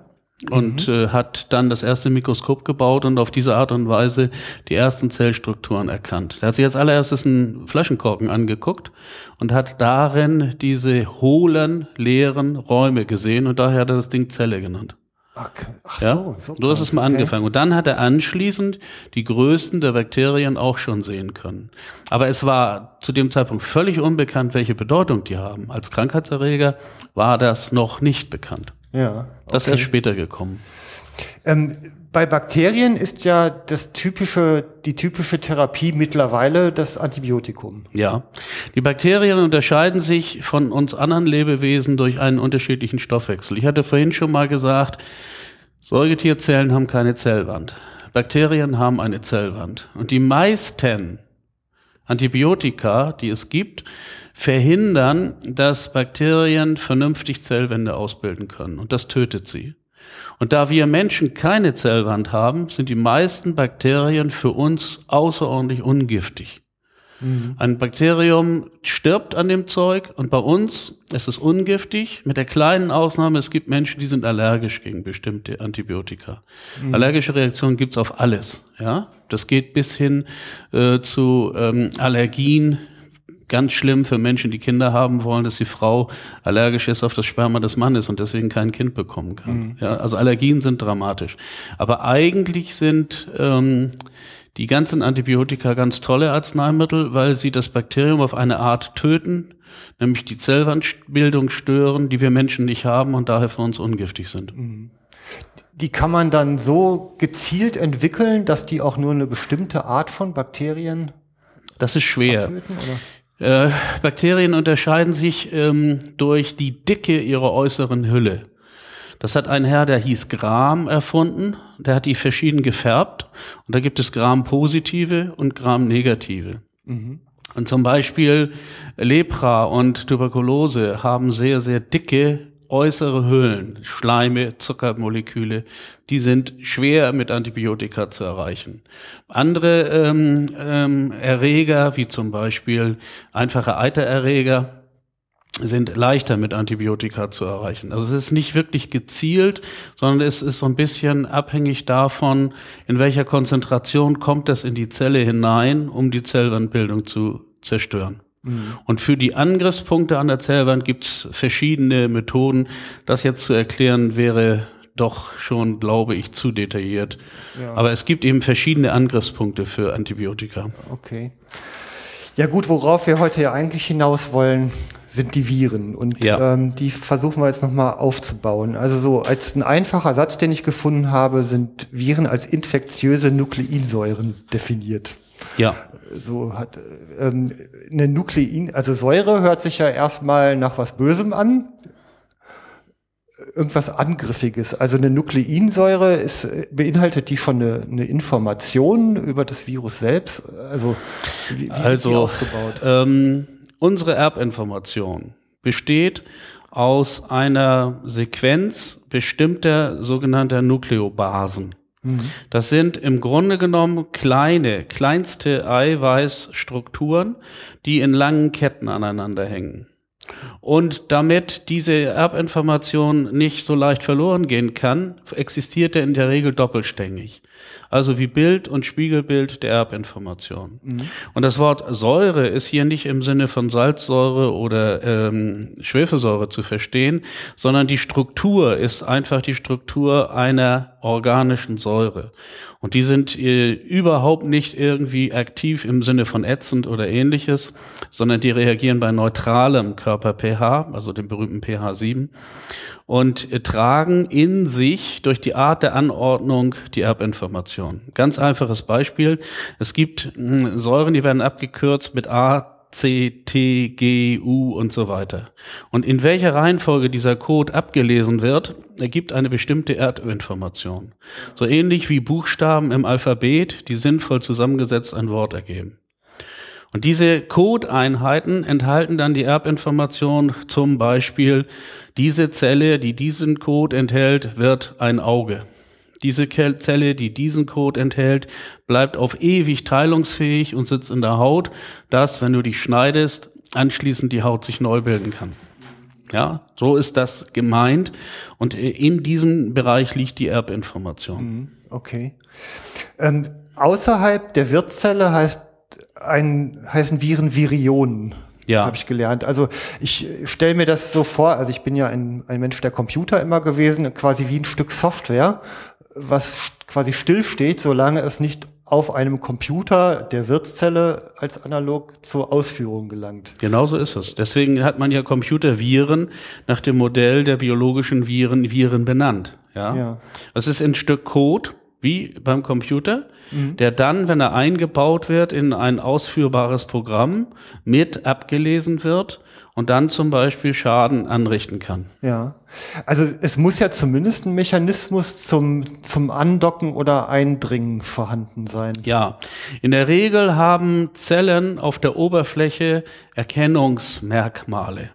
und äh, hat dann das erste Mikroskop gebaut und auf diese Art und Weise die ersten Zellstrukturen erkannt. Er hat sich als allererstes einen Flaschenkorken angeguckt und hat darin diese hohlen, leeren Räume gesehen und daher hat er das Ding Zelle genannt. Ach, ach Ja? so, so. so ist es mal okay. angefangen. Und dann hat er anschließend die größten der Bakterien auch schon sehen können. Aber es war zu dem Zeitpunkt völlig unbekannt, welche Bedeutung die haben. Als Krankheitserreger war das noch nicht bekannt. Ja. Das ist erst später gekommen. Ähm, bei Bakterien ist ja das typische, die typische Therapie mittlerweile das Antibiotikum. Ja. Die Bakterien unterscheiden sich von uns anderen Lebewesen durch einen unterschiedlichen Stoffwechsel. Ich hatte vorhin schon mal gesagt, Säugetierzellen haben keine Zellwand. Bakterien haben eine Zellwand. Und die meisten Antibiotika, die es gibt, verhindern, dass Bakterien vernünftig Zellwände ausbilden können. Und das tötet sie. Und da wir Menschen keine Zellwand haben, sind die meisten Bakterien für uns außerordentlich ungiftig. Ein Bakterium stirbt an dem Zeug und bei uns ist es ungiftig, mit der kleinen Ausnahme, es gibt Menschen, die sind allergisch gegen bestimmte Antibiotika. Allergische Reaktionen gibt's auf alles. Ja, Das geht bis hin äh, zu ähm, Allergien, ganz schlimm für Menschen, die Kinder haben wollen, dass die Frau allergisch ist auf das Sperma des Mannes und deswegen kein Kind bekommen kann. Ja, also Allergien sind dramatisch. Aber eigentlich sind ähm, die ganzen Antibiotika ganz tolle Arzneimittel, weil sie das Bakterium auf eine Art töten, nämlich die Zellwandbildung stören, die wir Menschen nicht haben und daher für uns ungiftig sind. Die kann man dann so gezielt entwickeln, dass die auch nur eine bestimmte Art von Bakterien Das ist schwer. töten? Äh, Bakterien unterscheiden sich ähm, durch die Dicke ihrer äußeren Hülle. Das hat ein Herr, der hieß Gram, erfunden. Der hat die verschieden gefärbt. Und da gibt es Gram-positive und Gram-negative. Und zum Beispiel Lepra und Tuberkulose haben sehr, sehr dicke äußere Hüllen, Schleime, Zuckermoleküle, die sind schwer mit Antibiotika zu erreichen. Andere ähm, ähm, Erreger, wie zum Beispiel einfache Eitererreger, sind leichter mit Antibiotika zu erreichen. Also es ist nicht wirklich gezielt, sondern es ist so ein bisschen abhängig davon, in welcher Konzentration kommt es in die Zelle hinein, um die Zellwandbildung zu zerstören. Und für die Angriffspunkte an der Zellwand gibt es verschiedene Methoden. Das jetzt zu erklären wäre doch schon, glaube ich, zu detailliert. Aber es gibt eben verschiedene Angriffspunkte für Antibiotika. Okay. Ja gut, worauf wir heute ja eigentlich hinaus wollen, sind die Viren. Und Ja. ähm, die versuchen wir jetzt nochmal aufzubauen. Also so als ein einfacher Satz, den ich gefunden habe, sind Viren als infektiöse Nukleinsäuren definiert. Ja. So hat ähm, eine Nuklein, also Säure hört sich ja erstmal nach was Bösem an. Irgendwas Angriffiges. Also eine Nukleinsäure ist, äh, beinhaltet die schon eine, eine Information über das Virus selbst? Also wie, wie ist die Also, aufgebaut? ähm, unsere Erbinformation besteht aus einer Sequenz bestimmter sogenannter Nukleobasen. Das sind im Grunde genommen kleine, kleinste Eiweißstrukturen, die in langen Ketten aneinander hängen. Und damit diese Erbinformation nicht so leicht verloren gehen kann, existiert er in der Regel doppelstängig. Also wie Bild und Spiegelbild der Erbinformation. Mhm. Und das Wort Säure ist hier nicht im Sinne von Salzsäure oder ähm, Schwefelsäure zu verstehen, sondern die Struktur ist einfach die Struktur einer organischen Säure. Und die sind äh, überhaupt nicht irgendwie aktiv im Sinne von ätzend oder ähnliches, sondern die reagieren bei neutralem Körper-pH, also dem berühmten pH 7 und tragen in sich durch die Art der Anordnung die Erbinformation. Ganz einfaches Beispiel. Es gibt hm, Säuren, die werden abgekürzt mit A, C, T, G, U und so weiter. Und in welcher Reihenfolge dieser Code abgelesen wird, ergibt eine bestimmte Erdinformation. So ähnlich wie Buchstaben im Alphabet, die sinnvoll zusammengesetzt ein Wort ergeben. Und diese Codeinheiten enthalten dann die Erbinformation, zum Beispiel diese Zelle, die diesen Code enthält, wird ein Auge. Diese Zelle, die diesen Code enthält, bleibt auf ewig teilungsfähig und sitzt in der Haut, dass, wenn du dich schneidest, anschließend die Haut sich neu bilden kann. Ja, so ist das gemeint. Und in diesem Bereich liegt die Erbinformation. Mhm, okay. Ähm, außerhalb der Wirtszelle heißt ein, heißen Viren Virionen. Ja. Habe ich gelernt. Also ich stelle mir das so vor, also ich bin ja ein, ein Mensch der Computer immer gewesen, quasi wie ein Stück Software, was quasi stillsteht, solange es nicht auf einem Computer der Wirtszelle als analog zur Ausführung gelangt. Genauso ist es. Deswegen hat man ja Computerviren nach dem Modell der biologischen Viren Viren benannt. Ja. ja. Es ist ein Stück Code, wie beim Computer, mhm. der dann, wenn er eingebaut wird in ein ausführbares Programm, mit abgelesen wird und dann zum Beispiel Schaden anrichten kann. Ja, also es muss ja zumindest ein Mechanismus zum, zum Andocken oder Eindringen vorhanden sein. Ja, in der Regel haben Zellen auf der Oberfläche Erkennungsmerkmale.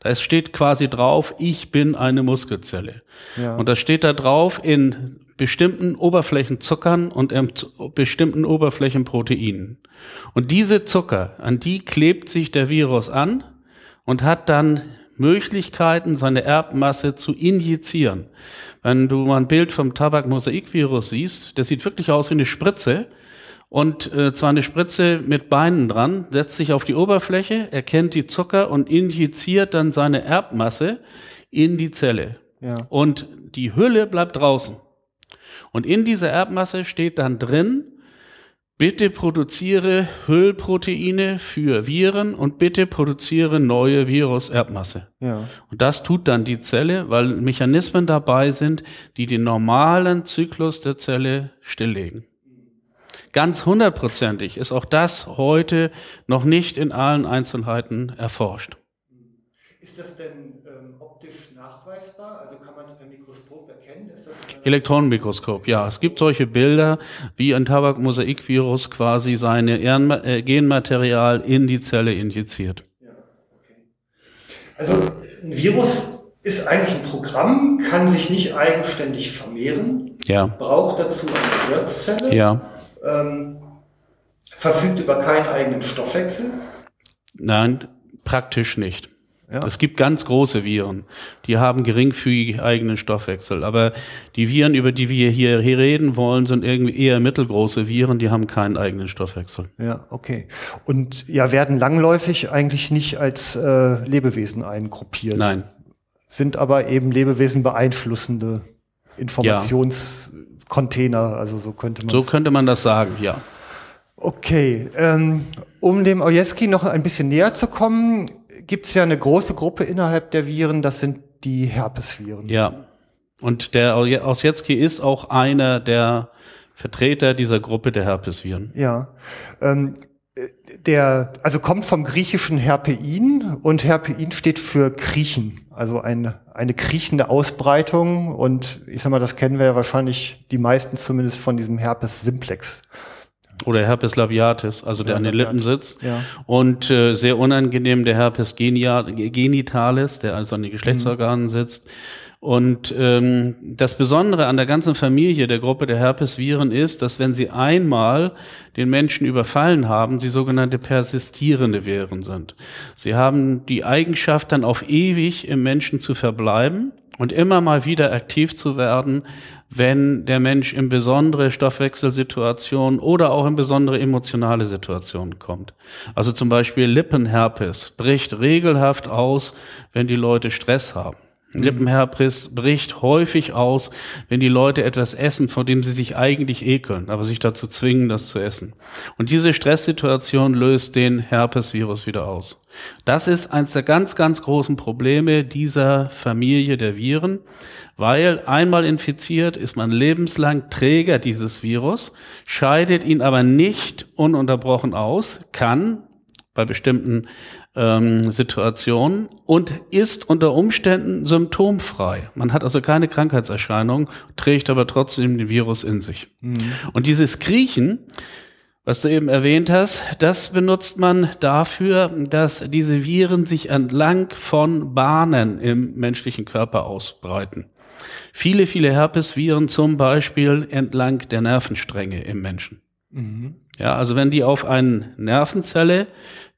Da steht quasi drauf, ich bin eine Muskelzelle. Ja. Und das steht da drauf in bestimmten Oberflächenzuckern und bestimmten Oberflächenproteinen. Und diese Zucker, an die klebt sich der Virus an und hat dann Möglichkeiten, seine Erbmasse zu injizieren. Wenn du mal ein Bild vom Tabak-Mosaik-Virus siehst, der sieht wirklich aus wie eine Spritze. Und äh, zwar eine Spritze mit Beinen dran, setzt sich auf die Oberfläche, erkennt die Zucker und injiziert dann seine Erbmasse in die Zelle. Ja. Und die Hülle bleibt draußen. Und in dieser Erbmasse steht dann drin, bitte produziere Hüllproteine für Viren und bitte produziere neue Virus-Erbmasse. Ja. Und das tut dann die Zelle, weil Mechanismen dabei sind, die den normalen Zyklus der Zelle stilllegen. Ganz hundertprozentig ist auch das heute noch nicht in allen Einzelheiten erforscht. Ist das denn ähm, optisch nachweisbar? Also kann man es per Mikroskop? Elektronenmikroskop, ja. Es gibt solche Bilder, wie ein Tabakmosaikvirus quasi seine äh, Genmaterial in die Zelle injiziert. Ja, okay. Also ein Virus ist eigentlich ein Programm, kann sich nicht eigenständig vermehren, ja. braucht dazu eine Wirtszelle, ja. ähm, verfügt über keinen eigenen Stoffwechsel. Nein, praktisch nicht. Ja. Es gibt ganz große Viren, die haben geringfügig eigenen Stoffwechsel. Aber die Viren, über die wir hier, hier reden wollen, sind irgendwie eher mittelgroße Viren, die haben keinen eigenen Stoffwechsel. Ja, okay. Und ja, werden langläufig eigentlich nicht als äh, Lebewesen eingruppiert. Nein. Sind aber eben Lebewesen beeinflussende Informationscontainer, also so könnte man So könnte man das sagen, ja. Okay, ähm, um dem Ojeski noch ein bisschen näher zu kommen, gibt es ja eine große Gruppe innerhalb der Viren, das sind die Herpesviren. Ja. Und der Ossietzky ist auch einer der Vertreter dieser Gruppe der Herpesviren. Ja. Ähm, der, also kommt vom griechischen Herpein und Herpein steht für Kriechen, also eine, eine kriechende Ausbreitung und ich sag mal, das kennen wir ja wahrscheinlich die meisten zumindest von diesem Herpes simplex. Oder Herpes labiatis, also der Ja, an den. Lippen sitzt. Ja. Und äh, sehr unangenehm der Herpes genitalis, der also an den Geschlechtsorganen sitzt. Und ähm, das Besondere an der ganzen Familie der Gruppe der Herpesviren ist, dass wenn sie einmal den Menschen überfallen haben, sie sogenannte persistierende Viren sind. Sie haben die Eigenschaft, dann auf ewig im Menschen zu verbleiben und immer mal wieder aktiv zu werden, wenn der Mensch in besondere Stoffwechselsituationen oder auch in besondere emotionale Situationen kommt. Also zum Beispiel Lippenherpes bricht regelhaft aus, wenn die Leute Stress haben. Lippenherpes bricht häufig aus, wenn die Leute etwas essen, vor dem sie sich eigentlich ekeln, aber sich dazu zwingen, das zu essen. Und diese Stresssituation löst den Herpesvirus wieder aus. Das ist eines der ganz, ganz großen Probleme dieser Familie der Viren, weil einmal infiziert ist man lebenslang Träger dieses Virus, scheidet ihn aber nicht ununterbrochen aus, kann bei bestimmten ähm, Situationen und ist unter Umständen symptomfrei. Man hat also keine Krankheitserscheinung, trägt aber trotzdem den Virus in sich. Und dieses Kriechen, was du eben erwähnt hast, das benutzt man dafür, dass diese Viren sich entlang von Bahnen im menschlichen Körper ausbreiten. Viele, viele Herpesviren zum Beispiel entlang der Nervenstränge im Menschen. Ja, also wenn die auf eine Nervenzelle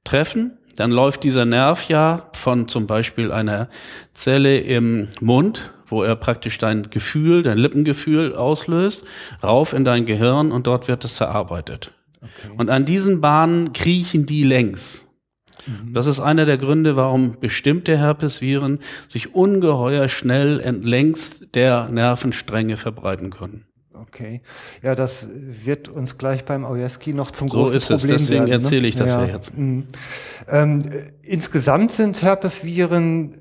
treffen, dann läuft dieser Nerv ja von zum Beispiel einer Zelle im Mund, wo er praktisch dein Gefühl, dein Lippengefühl auslöst, rauf in dein Gehirn und dort wird es verarbeitet. Und an diesen Bahnen kriechen die längs. Das ist einer der Gründe, warum bestimmte Herpesviren sich ungeheuer schnell entlängs der Nervenstränge verbreiten können. Okay. Ja, das wird uns gleich beim Ojeski noch zum So großen ist es, Problem deswegen werden, ne? erzähle ich das ja jetzt. mhm. Ähm, äh, insgesamt sind Herpesviren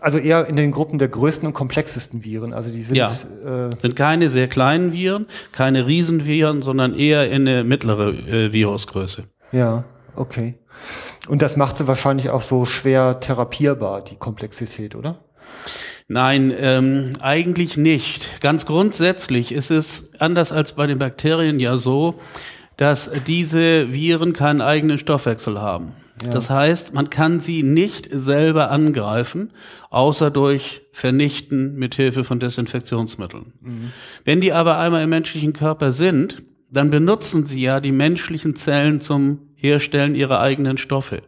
also eher in den Gruppen der größten und komplexesten Viren. Also die sind Ja. äh, Sind keine sehr kleinen Viren, keine Riesenviren, sondern eher in eine mittlere äh, Virusgröße. ja, okay. Und das macht sie wahrscheinlich auch so schwer therapierbar, die Komplexität, oder? Nein, ähm, eigentlich nicht. Ganz grundsätzlich ist es anders als bei den Bakterien ja so, dass diese Viren keinen eigenen Stoffwechsel haben. Das heißt, man kann sie nicht selber angreifen, außer durch Vernichten mit Hilfe von Desinfektionsmitteln. Wenn die aber einmal im menschlichen Körper sind, dann benutzen sie ja die menschlichen Zellen zum Herstellen ihrer eigenen Stoffe.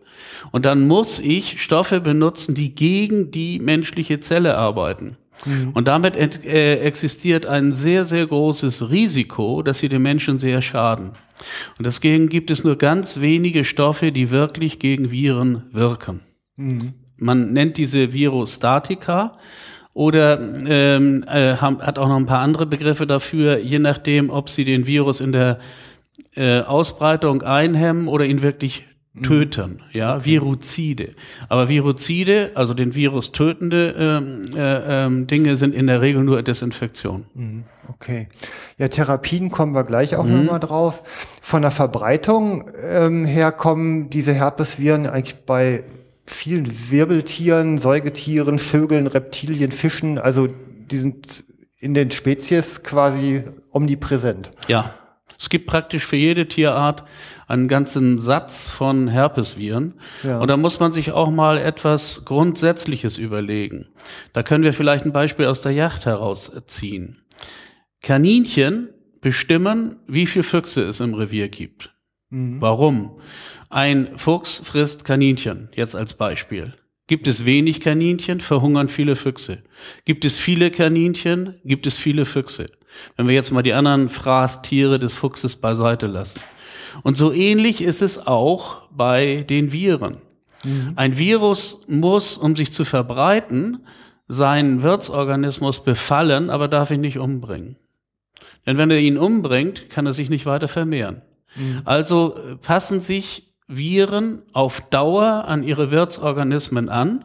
Und dann muss ich Stoffe benutzen, die gegen die menschliche Zelle arbeiten. Und damit äh, existiert ein sehr, sehr großes Risiko, dass sie den Menschen sehr schaden. Und deswegen gibt es nur ganz wenige Stoffe, die wirklich gegen Viren wirken. Man nennt diese Virostatika oder ähm, äh, hat auch noch ein paar andere Begriffe dafür, je nachdem, ob sie den Virus in der äh, Ausbreitung einhemmen oder ihn wirklich töten, ja, Viruzide. Aber Viruzide, also den Virus tötende ähm, äh, ähm, Dinge, sind in der Regel nur Desinfektion. Okay. Ja, Therapien kommen wir gleich auch noch nochmal drauf. Von der Verbreitung ähm, her kommen diese Herpesviren eigentlich bei vielen Wirbeltieren, Säugetieren, Vögeln, Reptilien, Fischen. Also die sind in den Spezies quasi omnipräsent. Ja. Es gibt praktisch für jede Tierart einen ganzen Satz von Herpesviren. Ja. Und da muss man sich auch mal etwas Grundsätzliches überlegen. Da können wir vielleicht ein Beispiel aus der Yacht herausziehen. Kaninchen bestimmen, wie viel Füchse es im Revier gibt. Warum? Ein Fuchs frisst Kaninchen, jetzt als Beispiel. Gibt es wenig Kaninchen, verhungern viele Füchse. Gibt es viele Kaninchen, gibt es viele Füchse. Wenn wir jetzt mal die anderen Fraßtiere des Fuchses beiseite lassen. Und so ähnlich ist es auch bei den Viren. Ein Virus muss, um sich zu verbreiten, seinen Wirtsorganismus befallen, aber darf ihn nicht umbringen. Denn wenn er ihn umbringt, kann er sich nicht weiter vermehren. Also äh, passen sich Viren auf Dauer an ihre Wirtsorganismen an,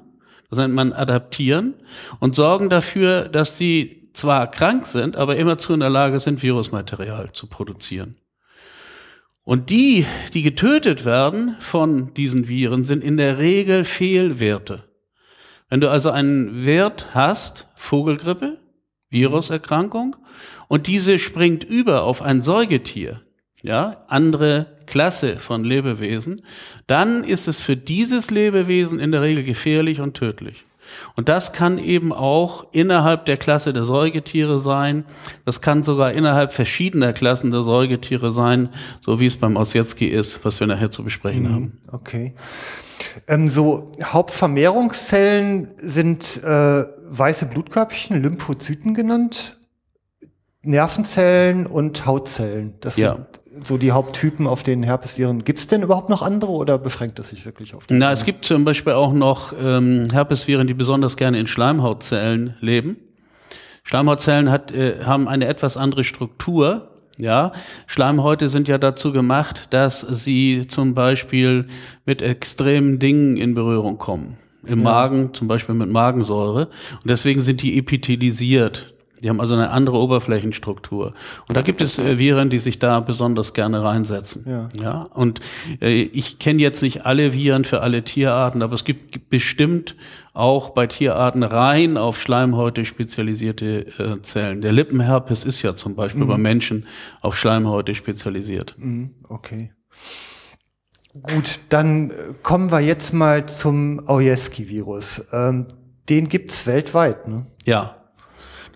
das nennt man adaptieren, und sorgen dafür, dass die zwar krank sind, aber immerzu in der Lage sind, Virusmaterial zu produzieren. Und die, die getötet werden von diesen Viren, sind in der Regel Fehlwerte. Wenn du also einen Wert hast, Vogelgrippe, Viruserkrankung, und diese springt über auf ein Säugetier, ja, andere Klasse von Lebewesen, dann ist es für dieses Lebewesen in der Regel gefährlich und tödlich. Und das kann eben auch innerhalb der Klasse der Säugetiere sein. Das kann sogar innerhalb verschiedener Klassen der Säugetiere sein, so wie es beim Ossietzky ist, was wir nachher zu besprechen mhm, haben. Okay. Ähm, so Hauptvermehrungszellen sind äh, weiße Blutkörbchen, Lymphozyten genannt, Nervenzellen und Hautzellen. Das ja. sind so die Haupttypen auf den Herpesviren. Gibt es denn überhaupt noch andere oder beschränkt es sich wirklich auf die? Na, es gibt zum Beispiel auch noch ähm, Herpesviren, die besonders gerne in Schleimhautzellen leben. Schleimhautzellen hat, äh, haben eine etwas andere Struktur. Ja, Schleimhäute sind ja dazu gemacht, dass sie zum Beispiel mit extremen Dingen in Berührung kommen. Im ja. Magen, zum Beispiel mit Magensäure. Und deswegen sind die epithelisiert. Die haben also eine andere Oberflächenstruktur. Und da gibt es äh, Viren, die sich da besonders gerne reinsetzen. Ja. ja? Und äh, ich kenne jetzt nicht alle Viren für alle Tierarten, aber es gibt bestimmt auch bei Tierarten rein auf Schleimhäute spezialisierte äh, Zellen. Der Lippenherpes ist ja zum Beispiel mhm. bei Menschen auf Schleimhäute spezialisiert. Mhm. Okay. Gut, dann äh, kommen wir jetzt mal zum Ojeski-Virus. Ähm, den gibt's weltweit, ne? Ja,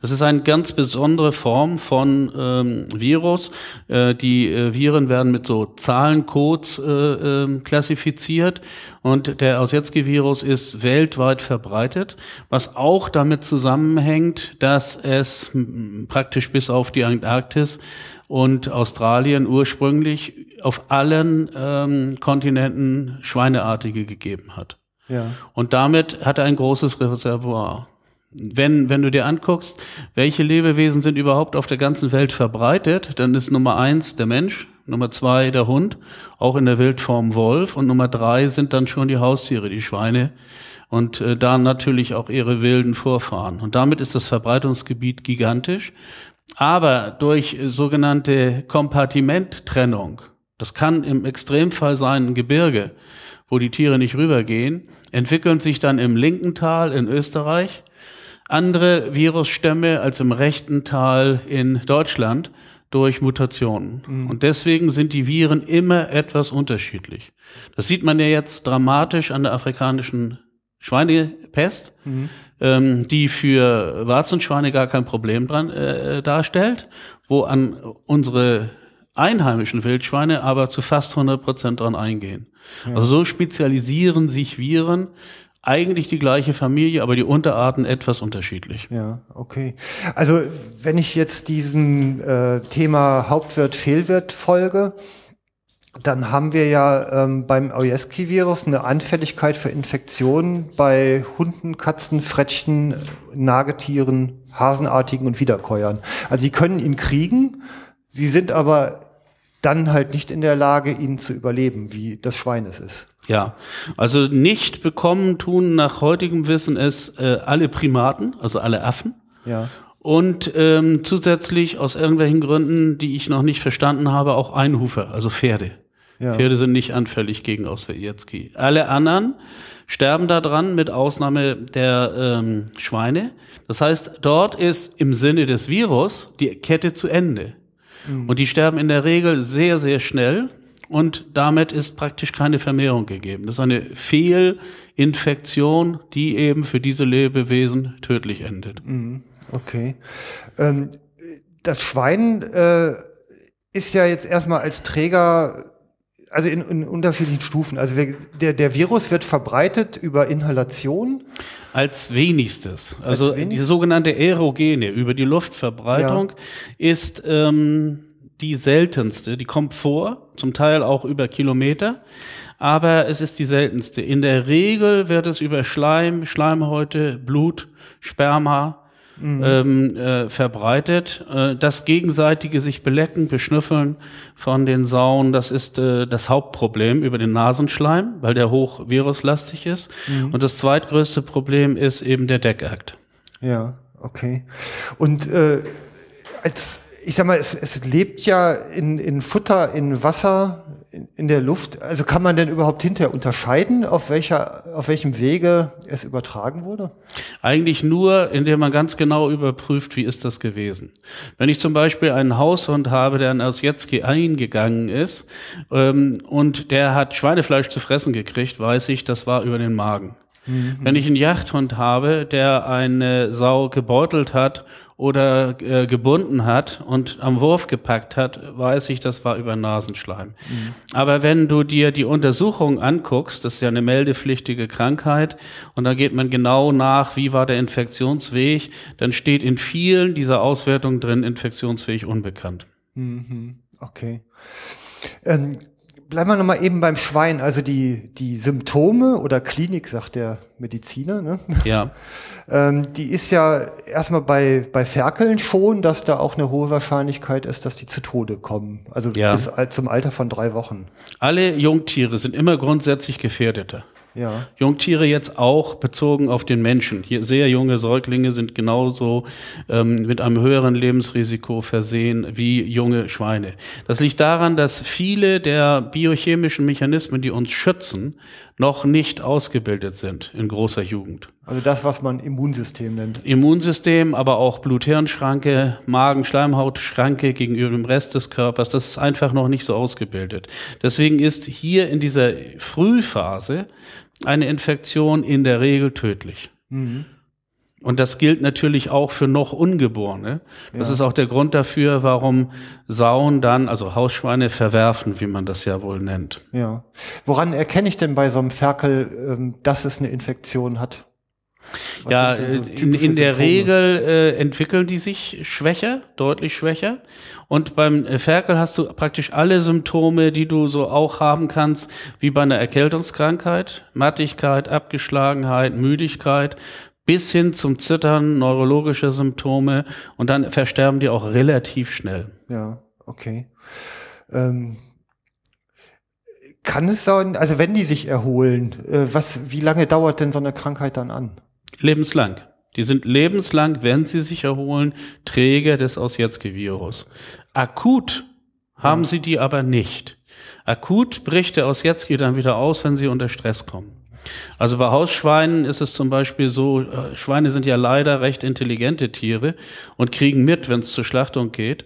das ist eine ganz besondere Form von ähm, Virus. Äh, die äh, Viren werden mit so Zahlencodes äh, äh, klassifiziert und der Ossietzky-Virus ist weltweit verbreitet, was auch damit zusammenhängt, dass es praktisch bis auf die Antarktis und Australien ursprünglich auf allen ähm, Kontinenten Schweineartige gegeben hat. Ja. Und damit hat er ein großes Reservoir wenn, wenn du dir anguckst, welche Lebewesen sind überhaupt auf der ganzen Welt verbreitet, dann ist Nummer eins der Mensch, Nummer zwei der Hund, auch in der Wildform Wolf und Nummer drei sind dann schon die Haustiere, die Schweine und äh, da natürlich auch ihre wilden Vorfahren. Und damit ist das Verbreitungsgebiet gigantisch. Aber durch sogenannte Kompartimenttrennung, das kann im Extremfall sein ein Gebirge, wo die Tiere nicht rübergehen, entwickeln sich dann im linken Tal in Österreich andere Virusstämme als im rechten Tal in Deutschland durch Mutationen. Mhm. Und deswegen sind die Viren immer etwas unterschiedlich. Das sieht man ja jetzt dramatisch an der afrikanischen Schweinepest, mhm. ähm, die für Warzenschweine gar kein Problem dran äh, darstellt, wo an unsere einheimischen Wildschweine aber zu fast 100 Prozent dran eingehen. Ja. Also so spezialisieren sich Viren eigentlich die gleiche Familie, aber die Unterarten etwas unterschiedlich. Ja, okay. Also wenn ich jetzt diesem äh, Thema Hauptwirt-Fehlwirt folge, dann haben wir ja ähm, beim Ojeski-Virus eine Anfälligkeit für Infektionen bei Hunden, Katzen, Frettchen, Nagetieren, Hasenartigen und Wiederkäuern. Also die können ihn kriegen, sie sind aber dann halt nicht in der Lage, ihn zu überleben, wie das Schwein es ist. Ja, also nicht bekommen tun nach heutigem Wissen es äh, alle Primaten, also alle Affen. Ja. Und ähm, zusätzlich aus irgendwelchen Gründen, die ich noch nicht verstanden habe, auch Einhufer, also Pferde. Ja. Pferde sind nicht anfällig gegen Oswejetski. Alle anderen sterben daran, mit Ausnahme der ähm, Schweine. Das heißt, dort ist im Sinne des Virus die Kette zu Ende. Mhm. Und die sterben in der Regel sehr, sehr schnell und damit ist praktisch keine Vermehrung gegeben. Das ist eine Fehlinfektion, die eben für diese Lebewesen tödlich endet. Mhm. Okay. Ähm, das Schwein äh, ist ja jetzt erstmal als Träger, also in, in unterschiedlichen Stufen. Also der, der Virus wird verbreitet über Inhalation. Als wenigstes. Also als wenigst? die sogenannte Aerogene über die Luftverbreitung ja. ist ähm, die seltenste. Die kommt vor, zum Teil auch über Kilometer, aber es ist die seltenste. In der Regel wird es über Schleim, Schleimhäute, Blut, Sperma mhm. ähm, äh, verbreitet. Äh, das gegenseitige sich belecken, beschnüffeln von den Sauen, das ist äh, das Hauptproblem über den Nasenschleim, weil der hoch viruslastig ist. Mhm. Und das zweitgrößte Problem ist eben der Deckakt. Ja, okay. Und äh, als ich sag mal, es, es lebt ja in, in Futter, in Wasser, in, in der Luft. Also kann man denn überhaupt hinterher unterscheiden, auf welcher, auf welchem Wege es übertragen wurde? Eigentlich nur, indem man ganz genau überprüft, wie ist das gewesen. Wenn ich zum Beispiel einen Haushund habe, der in Osjetski eingegangen ist ähm, und der hat Schweinefleisch zu fressen gekriegt, weiß ich, das war über den Magen. Mhm. Wenn ich einen Jagdhund habe, der eine Sau gebeutelt hat oder äh, gebunden hat und am Wurf gepackt hat, weiß ich, das war über Nasenschleim. Mhm. Aber wenn du dir die Untersuchung anguckst, das ist ja eine meldepflichtige Krankheit, und da geht man genau nach, wie war der Infektionsweg, dann steht in vielen dieser Auswertungen drin, Infektionsweg unbekannt. Mhm. Okay. Ähm bleiben wir nochmal eben beim Schwein. Also die, die Symptome oder Klinik, sagt der Mediziner, ne? Ja. ähm, die ist ja erstmal bei, bei Ferkeln schon, dass da auch eine hohe Wahrscheinlichkeit ist, dass die zu Tode kommen. Also ja. bis zum Alter von drei Wochen. Alle Jungtiere sind immer grundsätzlich gefährdeter. Ja. Jungtiere jetzt auch bezogen auf den Menschen. Hier sehr junge Säuglinge sind genauso ähm, mit einem höheren Lebensrisiko versehen wie junge Schweine. Das liegt daran, dass viele der biochemischen Mechanismen, die uns schützen, noch nicht ausgebildet sind in großer Jugend. Also das, was man Immunsystem nennt. Immunsystem, aber auch Blut-Hirn-Schranke, Magen-Schleimhaut-Schranke gegenüber dem Rest des Körpers, das ist einfach noch nicht so ausgebildet. Deswegen ist hier in dieser Frühphase eine Infektion in der Regel tödlich. Mhm. Und das gilt natürlich auch für noch Ungeborene. Das ja. ist auch der Grund dafür, warum Sauen dann, also Hausschweine, verwerfen, wie man das ja wohl nennt. Ja. Woran erkenne ich denn bei so einem Ferkel, ähm, dass es eine Infektion hat? Was ja, so in, in, der Symptome? Regel äh, entwickeln die sich schwächer, deutlich schwächer. Und beim Ferkel hast du praktisch alle Symptome, die du so auch haben kannst, wie bei einer Erkältungskrankheit. Mattigkeit, Abgeschlagenheit, Müdigkeit bis hin zum Zittern, neurologische Symptome und dann versterben die auch relativ schnell. Ja, okay. Ähm, kann es sein, also wenn die sich erholen, äh, was, wie lange dauert denn so eine Krankheit dann an? Lebenslang. Die sind lebenslang, wenn sie sich erholen, Träger des Osjetski-Virus. Akut haben sie die aber nicht. Akut bricht der Osjetski dann wieder aus, wenn sie unter Stress kommen. Also bei Hausschweinen ist es zum Beispiel so, äh, Schweine sind ja leider recht intelligente Tiere und kriegen mit, wenn es zur Schlachtung geht.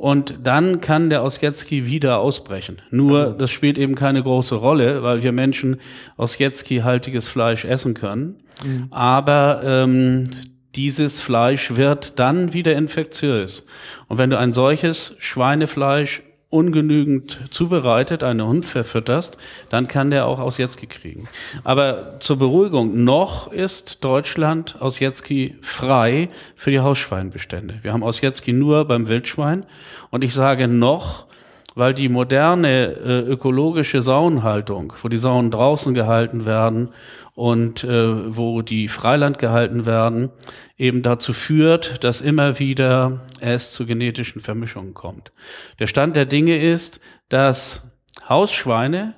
Und dann kann der Ossietzky wieder ausbrechen. Nur, also. das spielt eben keine große Rolle, weil wir Menschen Ossietzky-haltiges Fleisch essen können. Mhm. Aber ähm, dieses Fleisch wird dann wieder infektiös. Und wenn du ein solches Schweinefleisch ungenügend zubereitet, einen Hund verfütterst, dann kann der auch aus Jetzki kriegen. Aber zur Beruhigung, noch ist Deutschland aus Jetzki frei für die Hausschweinbestände. Wir haben aus Jetzki nur beim Wildschwein. Und ich sage noch, weil die moderne äh, ökologische Saunhaltung, wo die Sauen draußen gehalten werden und äh, wo die Freiland gehalten werden, eben dazu führt, dass immer wieder es zu genetischen Vermischungen kommt. Der Stand der Dinge ist, dass Hausschweine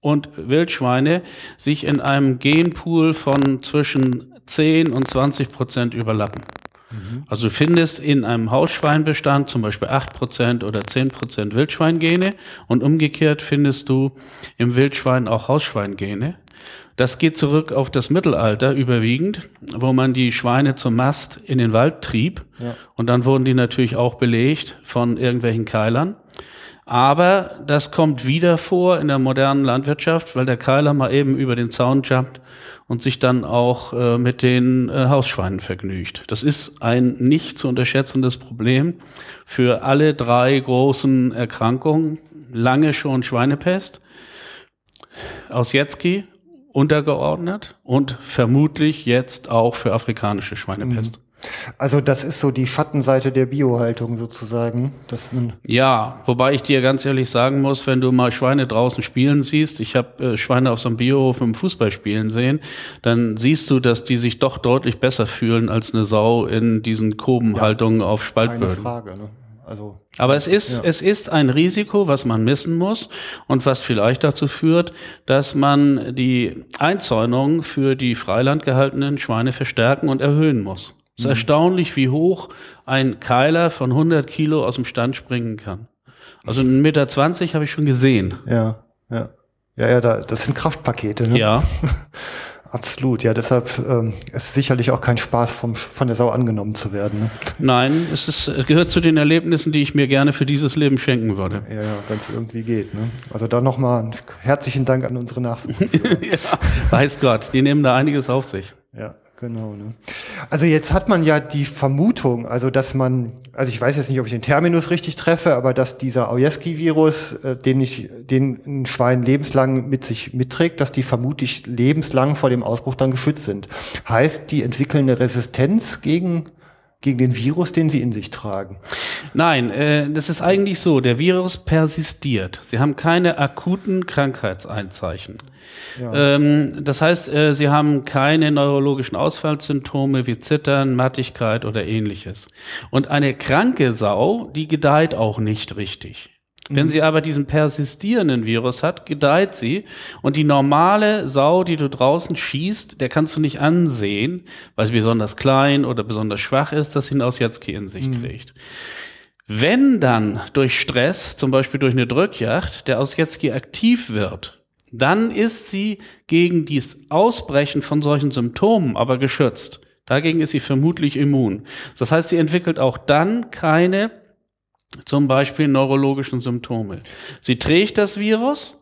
und Wildschweine sich in einem Genpool von zwischen 10 und 20 Prozent überlappen. Mhm. Also du findest in einem Hausschweinbestand zum Beispiel 8% oder 10% Wildschweingene und umgekehrt findest du im Wildschwein auch Hausschweingene. Das geht zurück auf das Mittelalter überwiegend, wo man die Schweine zum Mast in den Wald trieb. Ja. Und dann wurden die natürlich auch belegt von irgendwelchen Keilern. Aber das kommt wieder vor in der modernen Landwirtschaft, weil der Keiler mal eben über den Zaun jumpt und sich dann auch äh, mit den äh, Hausschweinen vergnügt. Das ist ein nicht zu unterschätzendes Problem für alle drei großen Erkrankungen. Lange schon Schweinepest, Ausjetski untergeordnet und vermutlich jetzt auch für afrikanische Schweinepest. Mhm. Also das ist so die Schattenseite der Biohaltung sozusagen. Dass man ja, wobei ich dir ganz ehrlich sagen muss, wenn du mal Schweine draußen spielen siehst, ich habe äh, Schweine auf so einem Biohof im Fußball spielen sehen, dann siehst du, dass die sich doch deutlich besser fühlen als eine Sau in diesen Kobenhaltungen ja, auf Spaltböden. Keine Frage, ne? Also, Aber es ist, ja. es ist ein Risiko, was man missen muss und was vielleicht dazu führt, dass man die Einzäunung für die Freiland gehaltenen Schweine verstärken und erhöhen muss. Es ist mhm. erstaunlich, wie hoch ein Keiler von 100 Kilo aus dem Stand springen kann. Also 1,20 Meter habe ich schon gesehen. Ja, ja. Ja, ja, da, das sind Kraftpakete, ne? Ja. Absolut, ja, deshalb ähm, ist sicherlich auch kein Spaß, vom, von der Sau angenommen zu werden. Ne? Nein, es, ist, es gehört zu den Erlebnissen, die ich mir gerne für dieses Leben schenken würde. Ja, ja, wenn es irgendwie geht. Ne? Also da nochmal herzlichen Dank an unsere Nachsuche. ja, weiß Gott, die nehmen da einiges auf sich. Ja, genau. Ne? Also jetzt hat man ja die Vermutung, also dass man, also ich weiß jetzt nicht, ob ich den Terminus richtig treffe, aber dass dieser Aujewski-Virus, äh, den ich, den ein Schwein lebenslang mit sich mitträgt, dass die vermutlich lebenslang vor dem Ausbruch dann geschützt sind. Heißt, die entwickeln eine Resistenz gegen gegen den Virus, den sie in sich tragen. Nein, äh, das ist eigentlich so. Der Virus persistiert. Sie haben keine akuten Krankheitseinzeichen. Ja. Ähm, das heißt, äh, sie haben keine neurologischen Ausfallsymptome wie Zittern, Mattigkeit oder ähnliches. Und eine kranke Sau, die gedeiht auch nicht richtig. Wenn mhm. sie aber diesen persistierenden Virus hat, gedeiht sie. Und die normale Sau, die du draußen schießt, der kannst du nicht ansehen, weil sie besonders klein oder besonders schwach ist, dass sie einen Ausjetzki in sich mhm. kriegt. Wenn dann durch Stress, zum Beispiel durch eine Drückjacht, der Ausjetzki aktiv wird, dann ist sie gegen dieses Ausbrechen von solchen Symptomen aber geschützt. Dagegen ist sie vermutlich immun. Das heißt, sie entwickelt auch dann keine zum Beispiel neurologischen Symptome. Sie trägt das Virus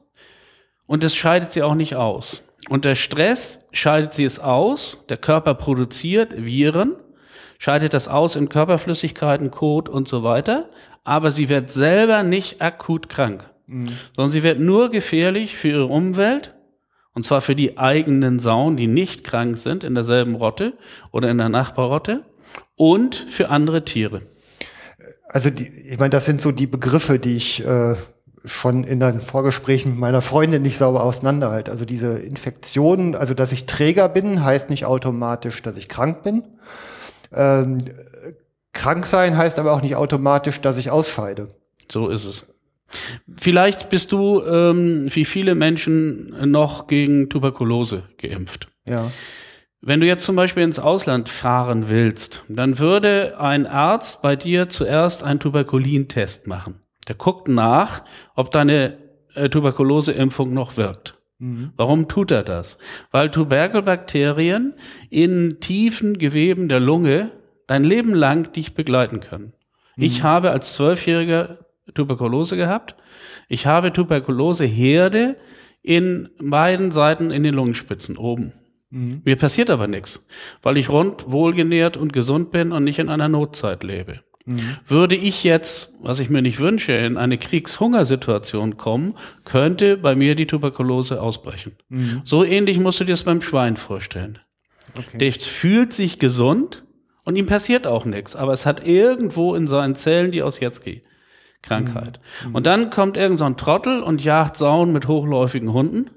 und es scheidet sie auch nicht aus. Und der Stress scheidet sie es aus. Der Körper produziert Viren, scheidet das aus in Körperflüssigkeiten, Kot und so weiter. Aber sie wird selber nicht akut krank, mhm. sondern sie wird nur gefährlich für ihre Umwelt. Und zwar für die eigenen Sauen, die nicht krank sind in derselben Rotte oder in der Nachbarrotte und für andere Tiere. Also die, ich meine, das sind so die Begriffe, die ich äh, schon in den Vorgesprächen mit meiner Freundin nicht sauber auseinanderhalte. Also diese Infektionen, also dass ich Träger bin, heißt nicht automatisch, dass ich krank bin. Ähm, krank sein heißt aber auch nicht automatisch, dass ich ausscheide. So ist es. Vielleicht bist du ähm, wie viele Menschen noch gegen Tuberkulose geimpft. Ja. Wenn du jetzt zum Beispiel ins Ausland fahren willst, dann würde ein Arzt bei dir zuerst einen Tuberkulintest machen. Der guckt nach, ob deine äh, Tuberkuloseimpfung noch wirkt. Mhm. Warum tut er das? Weil Tuberkelbakterien in tiefen Geweben der Lunge dein Leben lang dich begleiten können. Mhm. Ich habe als Zwölfjähriger Tuberkulose gehabt. Ich habe Tuberkuloseherde in beiden Seiten in den Lungenspitzen oben. Mhm. Mir passiert aber nichts, weil ich rund, wohlgenährt und gesund bin und nicht in einer Notzeit lebe. Mhm. Würde ich jetzt, was ich mir nicht wünsche, in eine Kriegshungersituation kommen, könnte bei mir die Tuberkulose ausbrechen. Mhm. So ähnlich musst du dir das beim Schwein vorstellen. Okay. Der fühlt sich gesund und ihm passiert auch nichts, aber es hat irgendwo in seinen Zellen die Ausjetzki. Krankheit. Mhm. Und dann kommt irgend so ein Trottel und jagt Sauen mit hochläufigen Hunden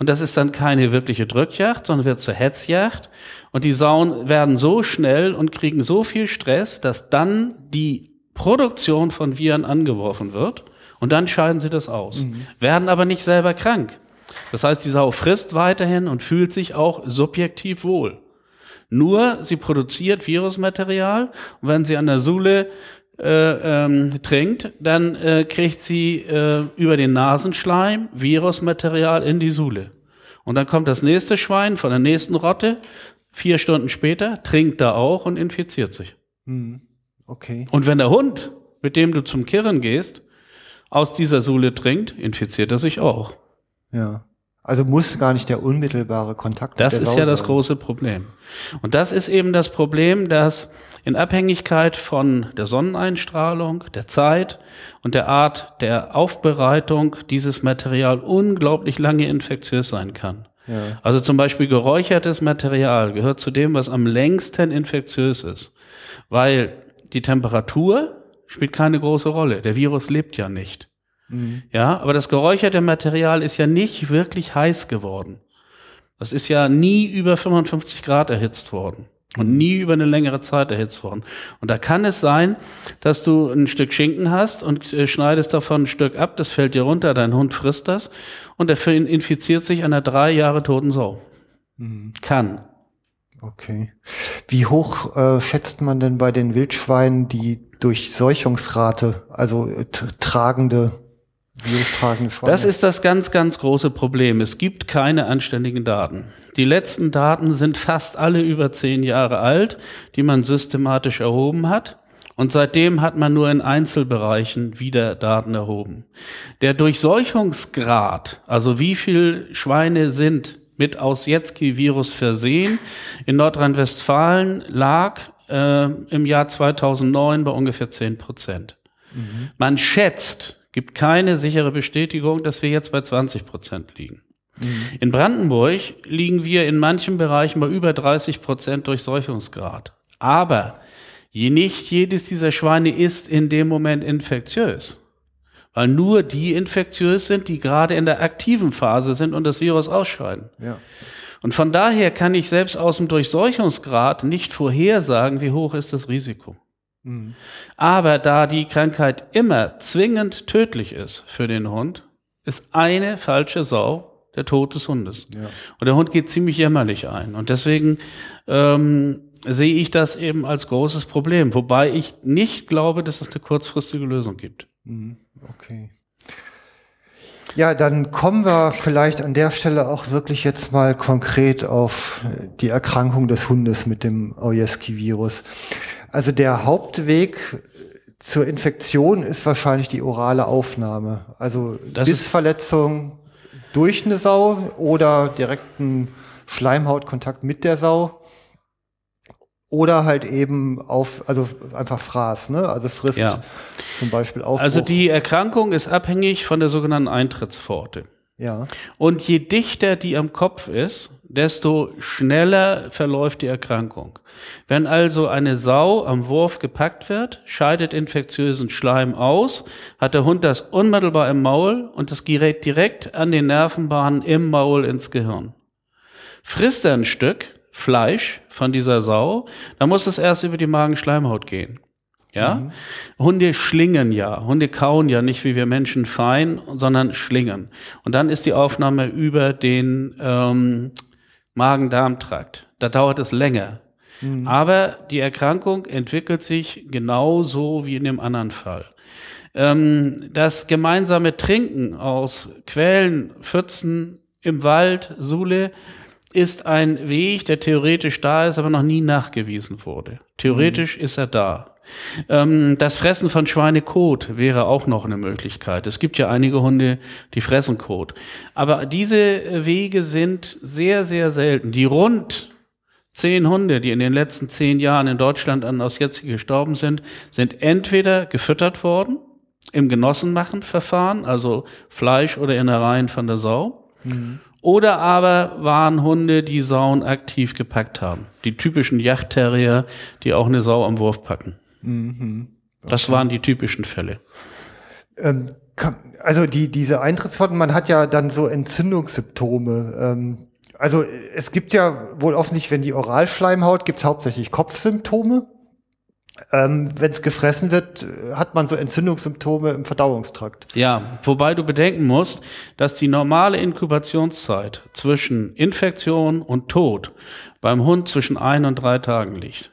und das ist dann keine wirkliche Drückjacht, sondern wird zur Hetzjacht. Und die Sauen werden so schnell und kriegen so viel Stress, dass dann die Produktion von Viren angeworfen wird. Und dann scheiden sie das aus. Mhm. Werden aber nicht selber krank. Das heißt, die Sau frisst weiterhin und fühlt sich auch subjektiv wohl. Nur sie produziert Virusmaterial und wenn sie an der Sule äh, ähm, trinkt, dann äh, kriegt sie äh, über den Nasenschleim Virusmaterial in die Sule. Und dann kommt das nächste Schwein von der nächsten Rotte, vier Stunden später, trinkt da auch und infiziert sich. Hm. Okay. Und wenn der Hund, mit dem du zum Kirren gehst, aus dieser Sule trinkt, infiziert er sich auch. Ja. Also muss gar nicht der unmittelbare Kontakt. Das ist ja das große Problem. Und das ist eben das Problem, dass in Abhängigkeit von der Sonneneinstrahlung, der Zeit und der Art der Aufbereitung dieses Material unglaublich lange infektiös sein kann. Ja. Also zum Beispiel geräuchertes Material gehört zu dem, was am längsten infektiös ist, weil die Temperatur spielt keine große Rolle. Der Virus lebt ja nicht. Mhm. Ja, aber das geräucherte Material ist ja nicht wirklich heiß geworden. Das ist ja nie über 55 Grad erhitzt worden und nie über eine längere Zeit erhitzt worden. Und da kann es sein, dass du ein Stück Schinken hast und äh, schneidest davon ein Stück ab, das fällt dir runter, dein Hund frisst das und der infiziert sich an einer drei Jahre toten Sau. Mhm. Kann. Okay. Wie hoch äh, schätzt man denn bei den Wildschweinen die Durchseuchungsrate, also äh, tragende virustragende Schweine? Das ist das ganz, ganz große Problem. Es gibt keine anständigen Daten. Die letzten Daten sind fast alle über zehn Jahre alt, die man systematisch erhoben hat. Und seitdem hat man nur in Einzelbereichen wieder Daten erhoben. Der Durchseuchungsgrad, also wie viel Schweine sind mit Ausjetski-Virus versehen, in Nordrhein-Westfalen lag äh, im Jahr 2009 bei ungefähr 10 Prozent. Mhm. Man schätzt, gibt keine sichere Bestätigung, dass wir jetzt bei 20 Prozent liegen. Mhm. In Brandenburg liegen wir in manchen Bereichen bei über 30 Prozent Durchseuchungsgrad. Aber je nicht jedes dieser Schweine ist in dem Moment infektiös. Weil nur die infektiös sind, die gerade in der aktiven Phase sind und das Virus ausscheiden. Ja. Und von daher kann ich selbst aus dem Durchseuchungsgrad nicht vorhersagen, wie hoch ist das Risiko. Mhm. Aber da die Krankheit immer zwingend tödlich ist für den Hund, ist eine falsche Sau der Tod des Hundes. Ja. Und der Hund geht ziemlich jämmerlich ein. Und deswegen ähm, sehe ich das eben als großes Problem. Wobei ich nicht glaube, dass es eine kurzfristige Lösung gibt. Mhm. Okay. Ja, dann kommen wir vielleicht an der Stelle auch wirklich jetzt mal konkret auf die Erkrankung des Hundes mit dem Ojeski-Virus. Also der Hauptweg zur Infektion ist wahrscheinlich die orale Aufnahme. Also das Bissverletzung durch eine Sau oder direkten Schleimhautkontakt mit der Sau. Oder halt eben auf, also einfach Fraß, ne? Also frisst ja. zum Beispiel auf. Also die Erkrankung ist abhängig von der sogenannten Eintrittspforte. Ja. Und je dichter die am Kopf ist, desto schneller verläuft die Erkrankung. Wenn also eine Sau am Wurf gepackt wird, scheidet infektiösen Schleim aus, hat der Hund das unmittelbar im Maul und das gerät direkt an den Nervenbahnen im Maul ins Gehirn. Frisst er ein Stück, Fleisch von dieser Sau, dann muss es erst über die Magenschleimhaut gehen. Ja? Mhm. Hunde schlingen ja. Hunde kauen ja nicht wie wir Menschen fein, sondern schlingen. Und dann ist die Aufnahme über den ähm, Magen-Darm-Trakt. Da dauert es länger. Mhm. Aber die Erkrankung entwickelt sich genauso wie in dem anderen Fall. Ähm, das gemeinsame Trinken aus Quellen, Pfützen im Wald, Sule, ist ein Weg, der theoretisch da ist, aber noch nie nachgewiesen wurde. Theoretisch mhm. ist er da. Ähm, das Fressen von Schweinekot wäre auch noch eine Möglichkeit. Es gibt ja einige Hunde, die fressen Kot. Aber diese Wege sind sehr, sehr selten. Die rund zehn Hunde, die in den letzten zehn Jahren in Deutschland an Ausjetzi gestorben sind, sind entweder gefüttert worden im Genossenmachenverfahren, also Fleisch oder Innereien von der Sau, mhm. Oder aber waren Hunde, die Sauen aktiv gepackt haben. Die typischen Yachtterrier, die auch eine Sau am Wurf packen. Mhm. Okay. Das waren die typischen Fälle. Ähm, also die, diese Eintrittsforten, man hat ja dann so Entzündungssymptome. Ähm, also es gibt ja wohl offensichtlich, wenn die Oralschleimhaut, gibt es hauptsächlich Kopfsymptome. Ähm, Wenn es gefressen wird, hat man so Entzündungssymptome im Verdauungstrakt. Ja, wobei du bedenken musst, dass die normale Inkubationszeit zwischen Infektion und Tod beim Hund zwischen ein und drei Tagen liegt.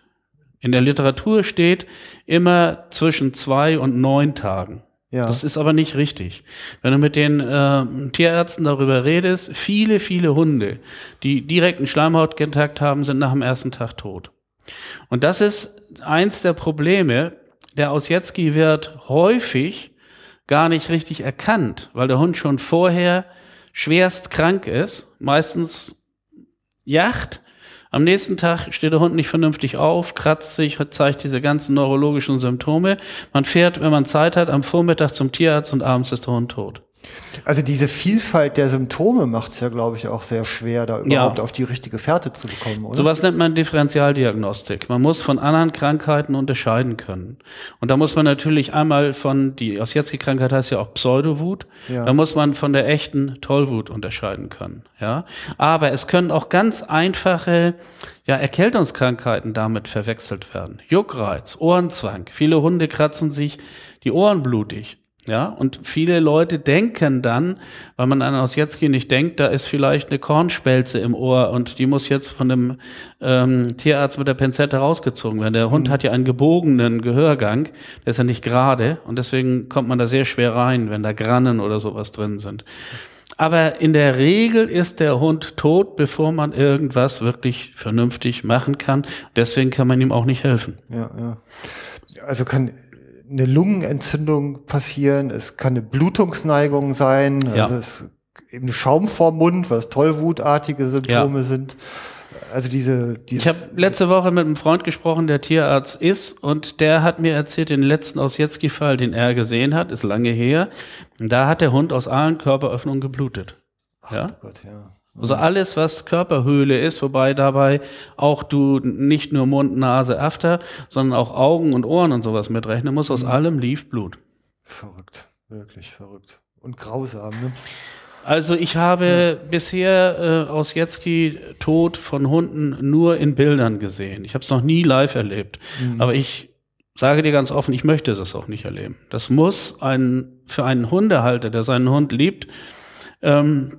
In der Literatur steht immer zwischen zwei und neun Tagen. Ja. Das ist aber nicht richtig. Wenn du mit den äh, Tierärzten darüber redest, viele, viele Hunde, die direkten Schleimhautkontakt haben, sind nach dem ersten Tag tot. Und das ist eins der Probleme. Der Ausjetski wird häufig gar nicht richtig erkannt, weil der Hund schon vorher schwerst krank ist, meistens jacht. Am nächsten Tag steht der Hund nicht vernünftig auf, kratzt sich, zeigt diese ganzen neurologischen Symptome. Man fährt, wenn man Zeit hat, am Vormittag zum Tierarzt und abends ist der Hund tot. Also diese Vielfalt der Symptome macht es ja, glaube ich, auch sehr schwer, da überhaupt ja. auf die richtige Fährte zu bekommen, oder? Sowas nennt man Differentialdiagnostik. Man muss von anderen Krankheiten unterscheiden können. Und da muss man natürlich einmal von, die Ossietzky-Krankheit heißt ja auch Pseudowut, ja. da muss man von der echten Tollwut unterscheiden können. Ja, Aber es können auch ganz einfache ja, Erkältungskrankheiten damit verwechselt werden. Juckreiz, Ohrenzwang. Viele Hunde kratzen sich die Ohren blutig. Ja, und viele Leute denken dann, weil man an Osjetski nicht denkt, da ist vielleicht eine Kornspelze im Ohr und die muss jetzt von dem ähm, Tierarzt mit der Pinzette rausgezogen werden. Der Hund hat ja einen gebogenen Gehörgang, der ist ja nicht gerade und deswegen kommt man da sehr schwer rein, wenn da Grannen oder sowas drin sind. Aber in der Regel ist der Hund tot, bevor man irgendwas wirklich vernünftig machen kann. Deswegen kann man ihm auch nicht helfen. Ja, ja. Also kann eine Lungenentzündung passieren, es kann eine Blutungsneigung sein, Ja. also es eben Schaum vorm Mund, was tollwutartige Symptome Ja. sind. Also diese, Ich habe dieses, letzte Woche mit einem Freund gesprochen, der Tierarzt ist, und der hat mir erzählt, den letzten Osjetski-Fall, den er gesehen hat, ist lange her. Da hat der Hund aus allen Körperöffnungen geblutet. Ja? oh Gott, ja. Also alles, was Körperhöhle ist, wobei dabei auch du nicht nur Mund, Nase, After, sondern auch Augen und Ohren und sowas mitrechnen musst, aus allem lief Blut. Verrückt, wirklich verrückt. Und grausam, ne? Also ich habe bisher äh, aus Jetzki Tod von Hunden nur in Bildern gesehen. Ich habe es noch nie live erlebt. Aber ich sage dir ganz offen, ich möchte das auch nicht erleben. Das muss ein für einen Hundehalter, der seinen Hund liebt, ähm,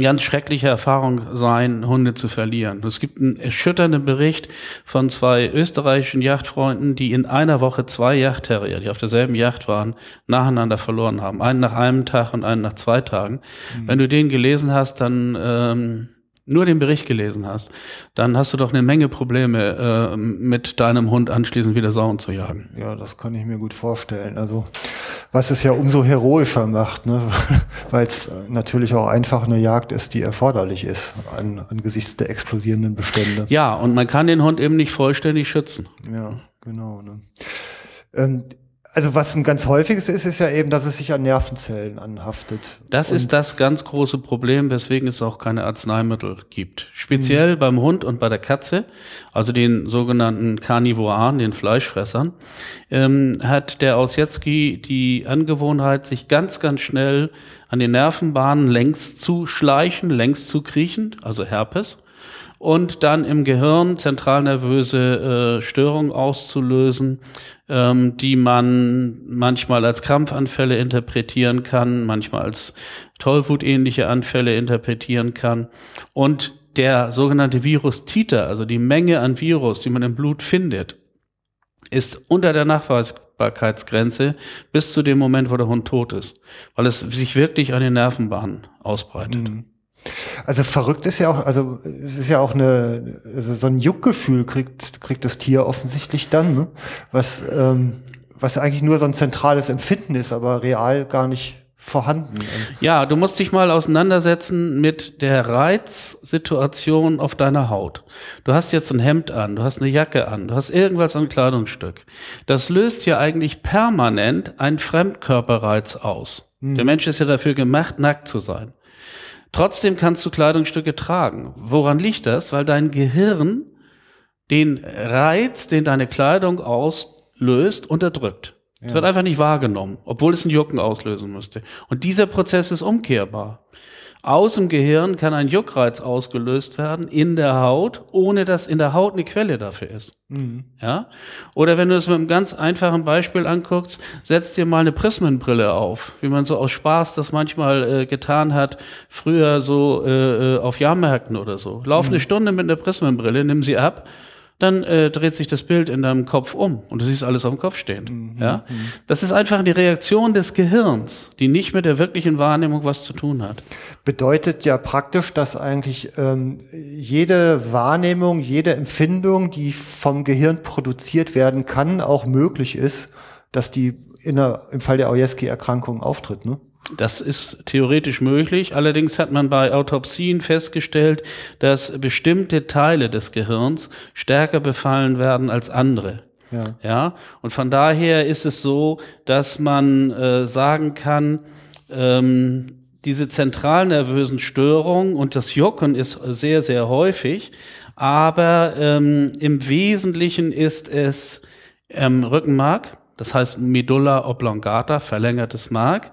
ganz schreckliche Erfahrung sein, Hunde zu verlieren. Es gibt einen erschütternden Bericht von zwei österreichischen Yachtfreunden, die in einer Woche zwei Yachtterrier, die auf derselben Yacht waren, nacheinander verloren haben. Einen nach einem Tag und einen nach zwei Tagen. Wenn du den gelesen hast, dann ähm, nur den Bericht gelesen hast, dann hast du doch eine Menge Probleme, äh, mit deinem Hund anschließend wieder Sauen zu jagen. Ja, das kann ich mir gut vorstellen. Also, was es ja umso heroischer macht, ne? weil es natürlich auch einfach eine Jagd ist, die erforderlich ist an, angesichts der explosierenden Bestände. Ja, und man kann den Hund eben nicht vollständig schützen. Ja, genau. Ne? Ähm, also was ein ganz häufiges ist, ist ja eben, dass es sich an Nervenzellen anhaftet. Das ist das ganz große Problem, weswegen es auch keine Arzneimittel gibt. Speziell beim Hund und bei der Katze, also den sogenannten Karnivoren, den Fleischfressern, ähm, hat der Osjetski die Angewohnheit, sich ganz, ganz schnell an den Nervenbahnen längs zu schleichen, längs zu kriechen, also Herpes, und dann im Gehirn zentralnervöse äh, Störungen auszulösen, ähm, die man manchmal als Krampfanfälle interpretieren kann, manchmal als Tollwutähnliche Anfälle interpretieren kann. Und der sogenannte Virus Titer, also die Menge an Virus, die man im Blut findet, ist unter der Nachweisbarkeitsgrenze bis zu dem Moment, wo der Hund tot ist, weil es sich wirklich an den Nervenbahnen ausbreitet. Also verrückt ist ja auch, also es ist ja auch eine, also so ein Juckgefühl kriegt, kriegt das Tier offensichtlich dann, ne? was, ähm, was eigentlich nur so ein zentrales Empfinden ist, aber real gar nicht vorhanden. Ja, du musst dich mal auseinandersetzen mit der Reizsituation auf deiner Haut. Du hast jetzt ein Hemd an, du hast eine Jacke an, du hast irgendwas an Kleidungsstück. Das löst ja eigentlich permanent einen Fremdkörperreiz aus. Der Mensch ist ja dafür gemacht, nackt zu sein. Trotzdem kannst du Kleidungsstücke tragen. Woran liegt das? Weil dein Gehirn den Reiz, den deine Kleidung auslöst, unterdrückt. Es wird einfach nicht wahrgenommen, obwohl es einen Jucken auslösen müsste. Und dieser Prozess ist umkehrbar. Aus dem Gehirn kann ein Juckreiz ausgelöst werden in der Haut, ohne dass in der Haut eine Quelle dafür ist. Ja? Oder wenn du es mit einem ganz einfachen Beispiel anguckst, setz dir mal eine Prismenbrille auf, wie man so aus Spaß das manchmal äh, getan hat, früher so äh, äh, auf Jahrmärkten oder so. Lauf eine Stunde mit einer Prismenbrille, nimm sie ab, dann äh, dreht sich das Bild in deinem Kopf um und du siehst alles auf dem Kopf stehend. Ja? Das ist einfach die Reaktion des Gehirns, die nicht mit der wirklichen Wahrnehmung was zu tun hat. bedeutet ja praktisch, dass eigentlich ähm, jede Wahrnehmung, jede Empfindung, die vom Gehirn produziert werden kann, auch möglich ist, dass die in der, im Fall der Ojeski-Erkrankung auftritt. Ne? Das ist theoretisch möglich. Allerdings hat man bei Autopsien festgestellt, dass bestimmte Teile des Gehirns stärker befallen werden als andere. Ja. Ja, und von daher ist es so, dass man äh, sagen kann, ähm, diese zentralnervösen Störungen und das Jucken ist sehr, sehr häufig, aber ähm, im Wesentlichen ist es ähm, Rückenmark, das heißt Medulla oblongata, verlängertes Mark.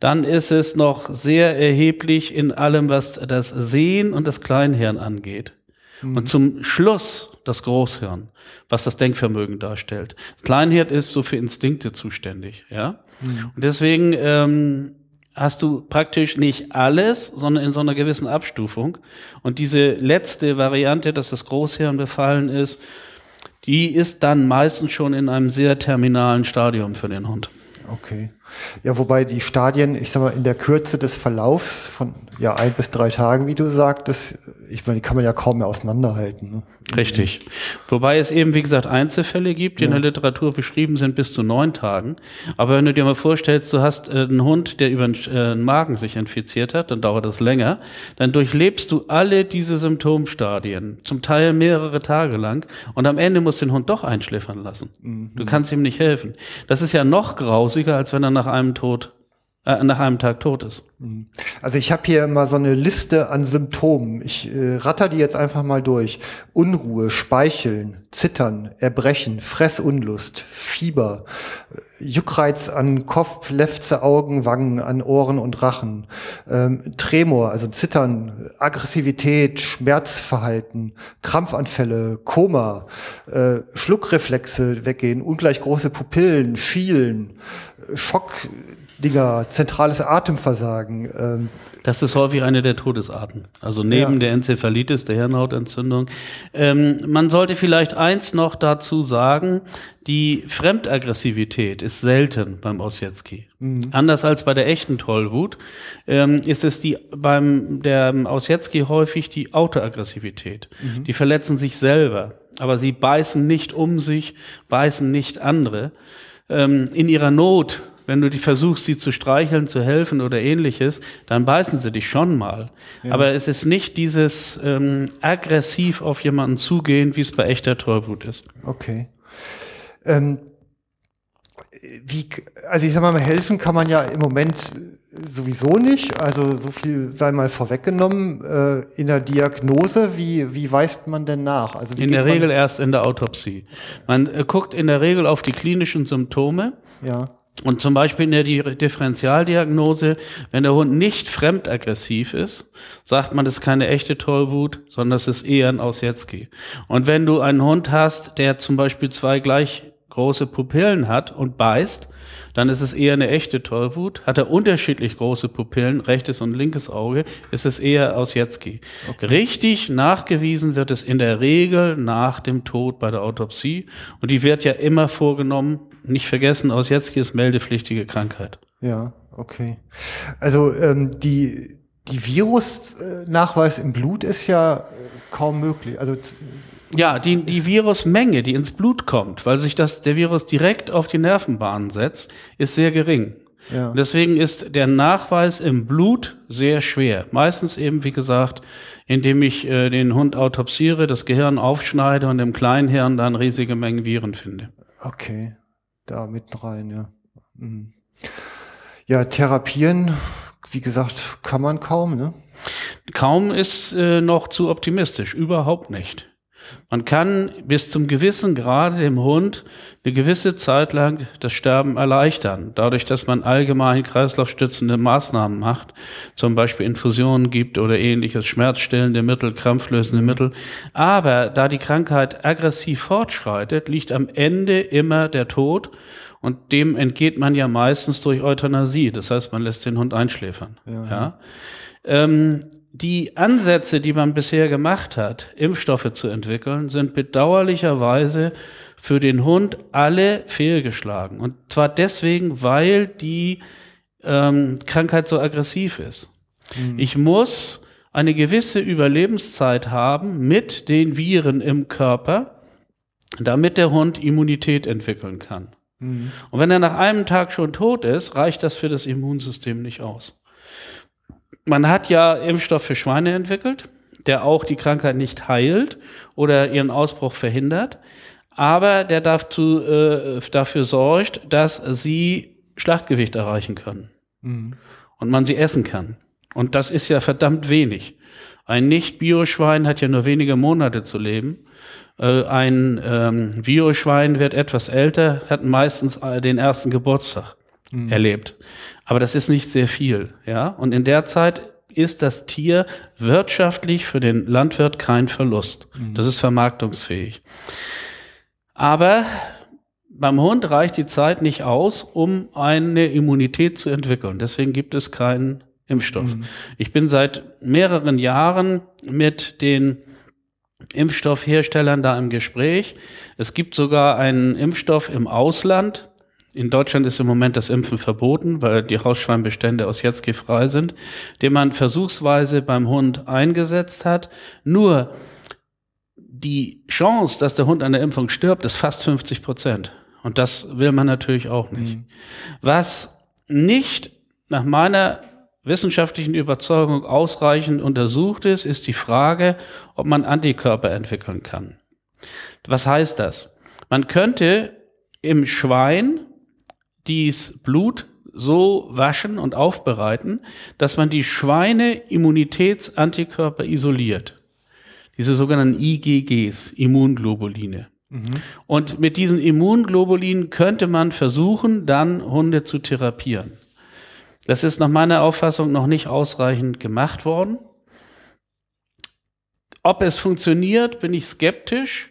Dann ist es noch sehr erheblich in allem, was das Sehen und das Kleinhirn angeht. Und zum Schluss das Großhirn, was das Denkvermögen darstellt. Das Kleinhirn ist so für Instinkte zuständig, ja. Und deswegen ähm, hast du praktisch nicht alles, sondern in so einer gewissen Abstufung. Und diese letzte Variante, dass das Großhirn befallen ist, die ist dann meistens schon in einem sehr terminalen Stadium für den Hund. Okay. Ja, wobei die Stadien, ich sag mal, in der Kürze des Verlaufs von ja ein bis drei Tagen, wie du sagtest, ich meine, die kann man ja kaum mehr auseinanderhalten. Ne? Richtig. Wobei es eben, wie gesagt, Einzelfälle gibt, die in der Literatur beschrieben sind bis zu neun Tagen. Aber wenn du dir mal vorstellst, du hast äh, einen Hund, der über den äh, Magen sich infiziert hat, dann dauert das länger. Dann durchlebst du alle diese Symptomstadien, zum Teil mehrere Tage lang. Und am Ende musst du den Hund doch einschläfern lassen. Du kannst ihm nicht helfen. Das ist ja noch grausiger, als wenn er nach einem Tod äh, nach einem Tag tot ist. Also ich habe hier mal so eine Liste an Symptomen. Ich äh, ratter die jetzt einfach mal durch. Unruhe, Speicheln, Zittern, Erbrechen, Fressunlust, Fieber, äh, Juckreiz an Kopf, Lefze, Augen, Wangen, an Ohren und Rachen, ähm, Tremor, also Zittern, Aggressivität, Schmerzverhalten, Krampfanfälle, Koma, äh, Schluckreflexe weggehen, ungleich große Pupillen, Schielen, äh, Schock, Dinger, zentrales Atemversagen. Ähm, Das ist häufig eine der Todesarten. Also neben Ja. der Enzephalitis, der Hirnhautentzündung. Ähm, man sollte vielleicht eins noch dazu sagen, die Fremdaggressivität ist selten beim Ossietzky. Anders als bei der echten Tollwut ähm, ist es die beim der Ossietzky häufig die Autoaggressivität. Die verletzen sich selber, aber sie beißen nicht um sich, beißen nicht andere. Ähm, in ihrer Not wenn du die versuchst, sie zu streicheln, zu helfen oder ähnliches, dann beißen sie dich schon mal. Aber es ist nicht dieses ähm, aggressiv auf jemanden zugehen, wie es bei echter Tollwut ist. okay. Ähm, wie, also ich sag mal, helfen kann man ja im Moment sowieso nicht. Also so viel sei mal vorweggenommen. Äh, in der Diagnose, wie, wie weist man denn nach? Also In der Regel erst in der Autopsie. Man äh, guckt in der Regel auf die klinischen Symptome. Ja. Und zum Beispiel in der Di- Differentialdiagnose, wenn der Hund nicht fremdaggressiv ist, sagt man, das ist keine echte Tollwut, sondern das ist eher ein Ossietzky. Und wenn du einen Hund hast, der zum Beispiel zwei gleich große Pupillen hat und beißt, dann ist es eher eine echte Tollwut. Hat er unterschiedlich große Pupillen, rechtes und linkes Auge, ist es eher Ossietzky. Richtig nachgewiesen wird es in der Regel nach dem Tod bei der Autopsie. Und die wird ja immer vorgenommen. Nicht vergessen, Ossietzky ist meldepflichtige Krankheit. Ja, okay. Also ähm, die, die Virusnachweis im Blut ist ja äh, kaum möglich. Also Ja, die, die Virusmenge, die ins Blut kommt, weil sich das, der Virus direkt auf die Nervenbahnen setzt, ist sehr gering. Ja. Und deswegen ist der Nachweis im Blut sehr schwer. Meistens eben, wie gesagt, indem ich äh, den Hund autopsiere, das Gehirn aufschneide und im Kleinhirn dann riesige Mengen Viren finde. okay, da mit rein, ja. Mhm. Ja, therapieren, wie gesagt, kann man kaum, ne? Kaum ist äh, noch zu optimistisch, überhaupt nicht. Man kann bis zum gewissen Grade dem Hund eine gewisse Zeit lang das Sterben erleichtern, dadurch, dass man allgemein kreislaufstützende Maßnahmen macht, zum Beispiel Infusionen gibt oder ähnliches, schmerzstillende Mittel, krampflösende Mittel. Aber da die Krankheit aggressiv fortschreitet, liegt am Ende immer der Tod und dem entgeht man ja meistens durch Euthanasie. Das heißt, man lässt den Hund einschläfern. ja? Ähm, die Ansätze, die man bisher gemacht hat, Impfstoffe zu entwickeln, sind bedauerlicherweise für den Hund alle fehlgeschlagen. Und zwar deswegen, weil die ähm, Krankheit so aggressiv ist. Ich muss eine gewisse Überlebenszeit haben mit den Viren im Körper, damit der Hund Immunität entwickeln kann. Und wenn er nach einem Tag schon tot ist, reicht das für das Immunsystem nicht aus. Man hat ja Impfstoff für Schweine entwickelt, der auch die Krankheit nicht heilt oder ihren Ausbruch verhindert, aber der dazu, äh, dafür sorgt, dass sie Schlachtgewicht erreichen können und man sie essen kann. Und das ist ja verdammt wenig. Ein Nicht-Bioschwein hat ja nur wenige Monate zu leben. Äh, ein ähm, Bioschwein wird etwas älter, hat meistens äh, den ersten Geburtstag erlebt. Aber das ist nicht sehr viel, ja. Und in der Zeit ist das Tier wirtschaftlich für den Landwirt kein Verlust. Das ist vermarktungsfähig. Aber beim Hund reicht die Zeit nicht aus, um eine Immunität zu entwickeln. Deswegen gibt es keinen Impfstoff. Ich bin seit mehreren Jahren mit den Impfstoffherstellern da im Gespräch. Es gibt sogar einen Impfstoff im Ausland. In Deutschland ist im Moment das Impfen verboten, weil die Hausschweinbestände aus Jetztge frei sind, den man versuchsweise beim Hund eingesetzt hat. Nur die Chance, dass der Hund an der Impfung stirbt, ist fast 50 Prozent. Und das will man natürlich auch nicht. Was nicht nach meiner wissenschaftlichen Überzeugung ausreichend untersucht ist, ist die Frage, ob man Antikörper entwickeln kann. Was heißt das? Man könnte im Schwein dies Blut so waschen und aufbereiten, dass man die Schweine-Immunitätsantikörper isoliert. Diese sogenannten IgGs, Immunglobuline. Und mit diesen Immunglobulinen könnte man versuchen, dann Hunde zu therapieren. Das ist nach meiner Auffassung noch nicht ausreichend gemacht worden. Ob es funktioniert, bin ich skeptisch,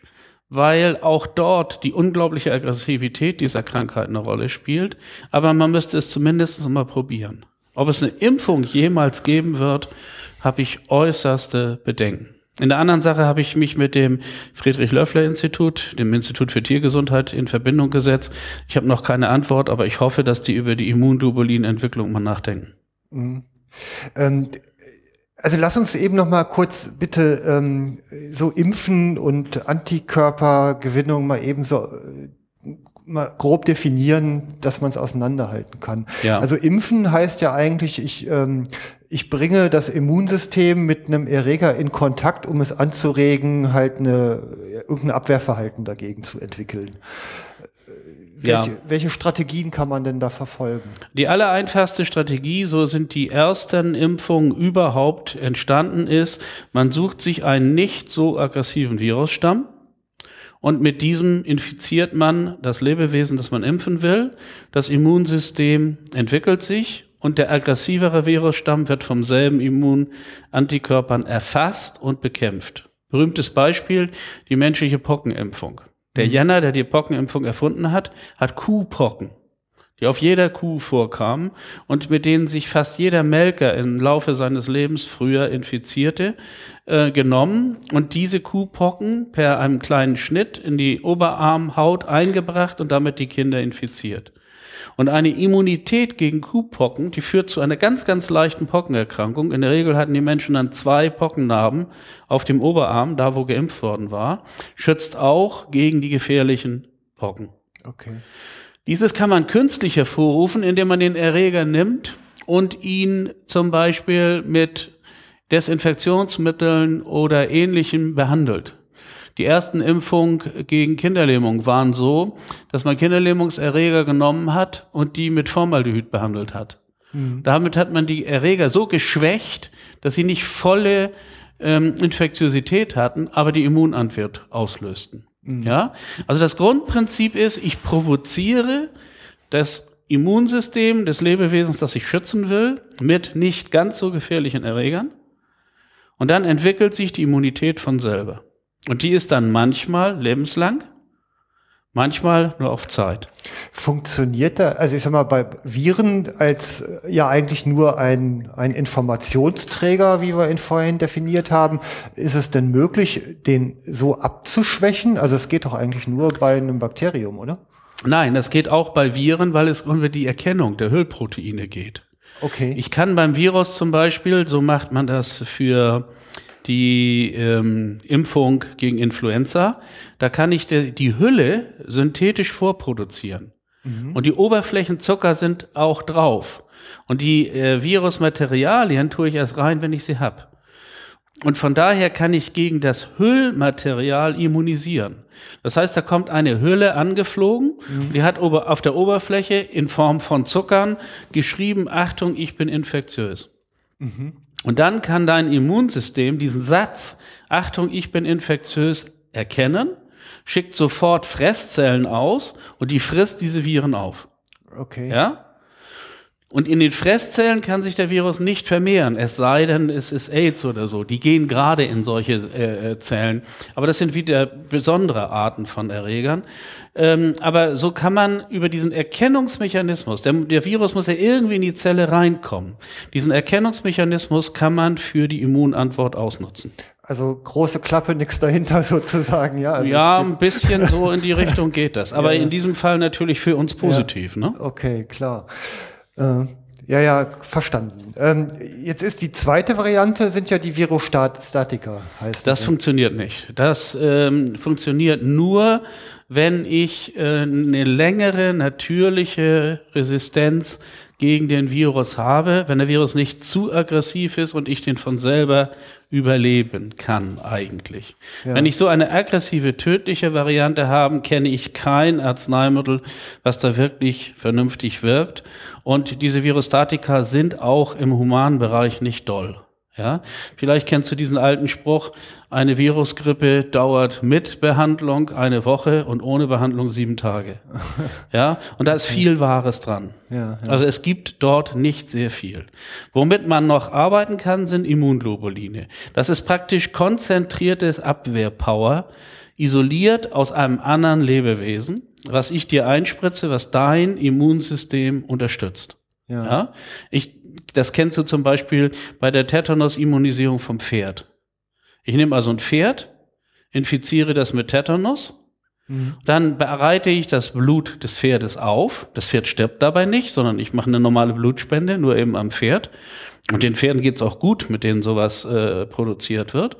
weil auch dort die unglaubliche Aggressivität dieser Krankheit eine Rolle spielt. Aber man müsste es zumindest mal probieren. Ob es eine Impfung jemals geben wird, habe ich äußerste Bedenken. In der anderen Sache habe ich mich mit dem Friedrich-Löffler-Institut, dem Institut für Tiergesundheit, in Verbindung gesetzt. Ich habe noch keine Antwort, aber ich hoffe, dass die über die Immunglobulin-Entwicklung mal nachdenken. Ähm, also lass uns eben noch mal kurz bitte ähm, so Impfen und Antikörpergewinnung mal eben so äh, mal grob definieren, dass man es auseinanderhalten kann. Ja. Also Impfen heißt ja eigentlich, ich, ähm, ich bringe das Immunsystem mit einem Erreger in Kontakt, um es anzuregen, halt eine, irgendein Abwehrverhalten dagegen zu entwickeln. Äh, Ja. Welche, welche Strategien kann man denn da verfolgen? Die allereinfachste Strategie, so sind die ersten Impfungen überhaupt entstanden, ist, man sucht sich einen nicht so aggressiven Virusstamm und mit diesem infiziert man das Lebewesen, das man impfen will. Das Immunsystem entwickelt sich und der aggressivere Virusstamm wird vom selben Immunantikörpern erfasst und bekämpft. Berühmtes Beispiel, die menschliche Pockenimpfung. Der Jenner, der die Pockenimpfung erfunden hat, hat Kuhpocken, die auf jeder Kuh vorkamen und mit denen sich fast jeder Melker im Laufe seines Lebens früher infizierte, äh, genommen und diese Kuhpocken per einem kleinen Schnitt in die Oberarmhaut eingebracht und damit die Kinder infiziert. Und eine Immunität gegen Kuhpocken, die führt zu einer ganz, ganz leichten Pockenerkrankung. In der Regel hatten die Menschen dann zwei Pockennarben auf dem Oberarm, da wo geimpft worden war, schützt auch gegen die gefährlichen Pocken. Okay. Dieses kann man künstlich hervorrufen, indem man den Erreger nimmt und ihn zum Beispiel mit Desinfektionsmitteln oder ähnlichem behandelt. Die ersten Impfungen gegen Kinderlähmung waren so, dass man Kinderlähmungserreger genommen hat und die mit Formaldehyd behandelt hat. Damit hat man die Erreger so geschwächt, dass sie nicht volle ähm, Infektiosität hatten, aber die Immunantwort auslösten. Ja, also das Grundprinzip ist, ich provoziere das Immunsystem des Lebewesens, das ich schützen will, mit nicht ganz so gefährlichen Erregern. Und dann entwickelt sich die Immunität von selber. Und die ist dann manchmal lebenslang, manchmal nur auf Zeit. Funktioniert da, also ich sag mal, bei Viren als äh, ja eigentlich nur ein, ein Informationsträger, wie wir ihn vorhin definiert haben, ist es denn möglich, den so abzuschwächen? Also es geht doch eigentlich nur bei einem Bakterium, oder? Nein, das geht auch bei Viren, weil es über die Erkennung der Hüllproteine geht. Okay. Ich kann beim Virus zum Beispiel, so macht man das für die ähm, Impfung gegen Influenza, da kann ich de, die Hülle synthetisch vorproduzieren. Und die Oberflächenzucker sind auch drauf. Und die äh, Virusmaterialien tue ich erst rein, wenn ich sie hab. Und von daher kann ich gegen das Hüllmaterial immunisieren. Das heißt, da kommt eine Hülle angeflogen, die hat auf der Oberfläche in Form von Zuckern geschrieben, Achtung, ich bin infektiös. Und dann kann dein Immunsystem diesen Satz, Achtung, ich bin infektiös, erkennen, schickt sofort Fresszellen aus und die frisst diese Viren auf. Okay. Ja? Und in den Fresszellen kann sich der Virus nicht vermehren, es sei denn, es ist AIDS oder so. Die gehen gerade in solche äh, äh, Zellen. Aber das sind wieder besondere Arten von Erregern. Ähm, aber so kann man über diesen Erkennungsmechanismus, der, der Virus muss ja irgendwie in die Zelle reinkommen. Diesen Erkennungsmechanismus kann man für die Immunantwort ausnutzen. Also große Klappe, nichts dahinter sozusagen, ja. Also ja, ein bisschen so in die Richtung geht das. Aber Ja. in diesem Fall natürlich für uns positiv. Ne? Okay, klar. Äh, ja, ja, verstanden. Ähm, jetzt ist die zweite Variante, sind ja die Virostatika, heißt Das die. funktioniert nicht. Das ähm, funktioniert nur, wenn ich äh, eine längere natürliche Resistenz gegen den Virus habe, wenn der Virus nicht zu aggressiv ist und ich den von selber überleben kann eigentlich. Wenn ich so eine aggressive, tödliche Variante habe, kenne ich kein Arzneimittel, was da wirklich vernünftig wirkt. Und diese Virostatika sind auch im humanen Bereich nicht doll. Ja, vielleicht kennst du diesen alten Spruch, eine Virusgrippe dauert mit Behandlung eine Woche und ohne Behandlung sieben Tage. Ja, und da ist viel Wahres dran. Ja, Also es gibt dort nicht sehr viel. Womit man noch arbeiten kann, sind Immunglobuline. Das ist praktisch konzentriertes Abwehrpower, isoliert aus einem anderen Lebewesen, was ich dir einspritze, was dein Immunsystem unterstützt. Ja. Ja? Ich, das kennst du zum Beispiel bei der Tetanus-Immunisierung vom Pferd. Ich nehme also ein Pferd, infiziere das mit Tetanus, dann bereite ich das Blut des Pferdes auf. Das Pferd stirbt dabei nicht, sondern ich mache eine normale Blutspende, nur eben am Pferd. Und den Pferden geht's auch gut, mit denen sowas äh, produziert wird.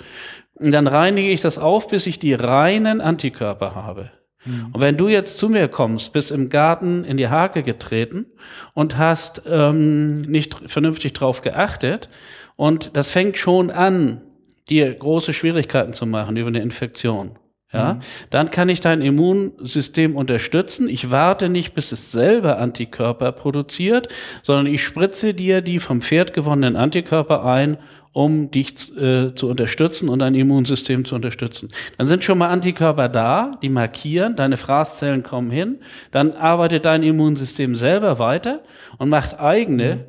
Und dann reinige ich das auf, bis ich die reinen Antikörper habe. Und wenn du jetzt zu mir kommst, bist im Garten in die Hake getreten und hast ähm, nicht vernünftig drauf geachtet und das fängt schon an, dir große Schwierigkeiten zu machen über eine Infektion. Ja, dann kann ich dein Immunsystem unterstützen. Ich warte nicht, bis es selber Antikörper produziert, sondern ich spritze dir die vom Pferd gewonnenen Antikörper ein, um dich äh, zu unterstützen und dein Immunsystem zu unterstützen. Dann sind schon mal Antikörper da, die markieren, deine Fraßzellen kommen hin, dann arbeitet dein Immunsystem selber weiter und macht eigene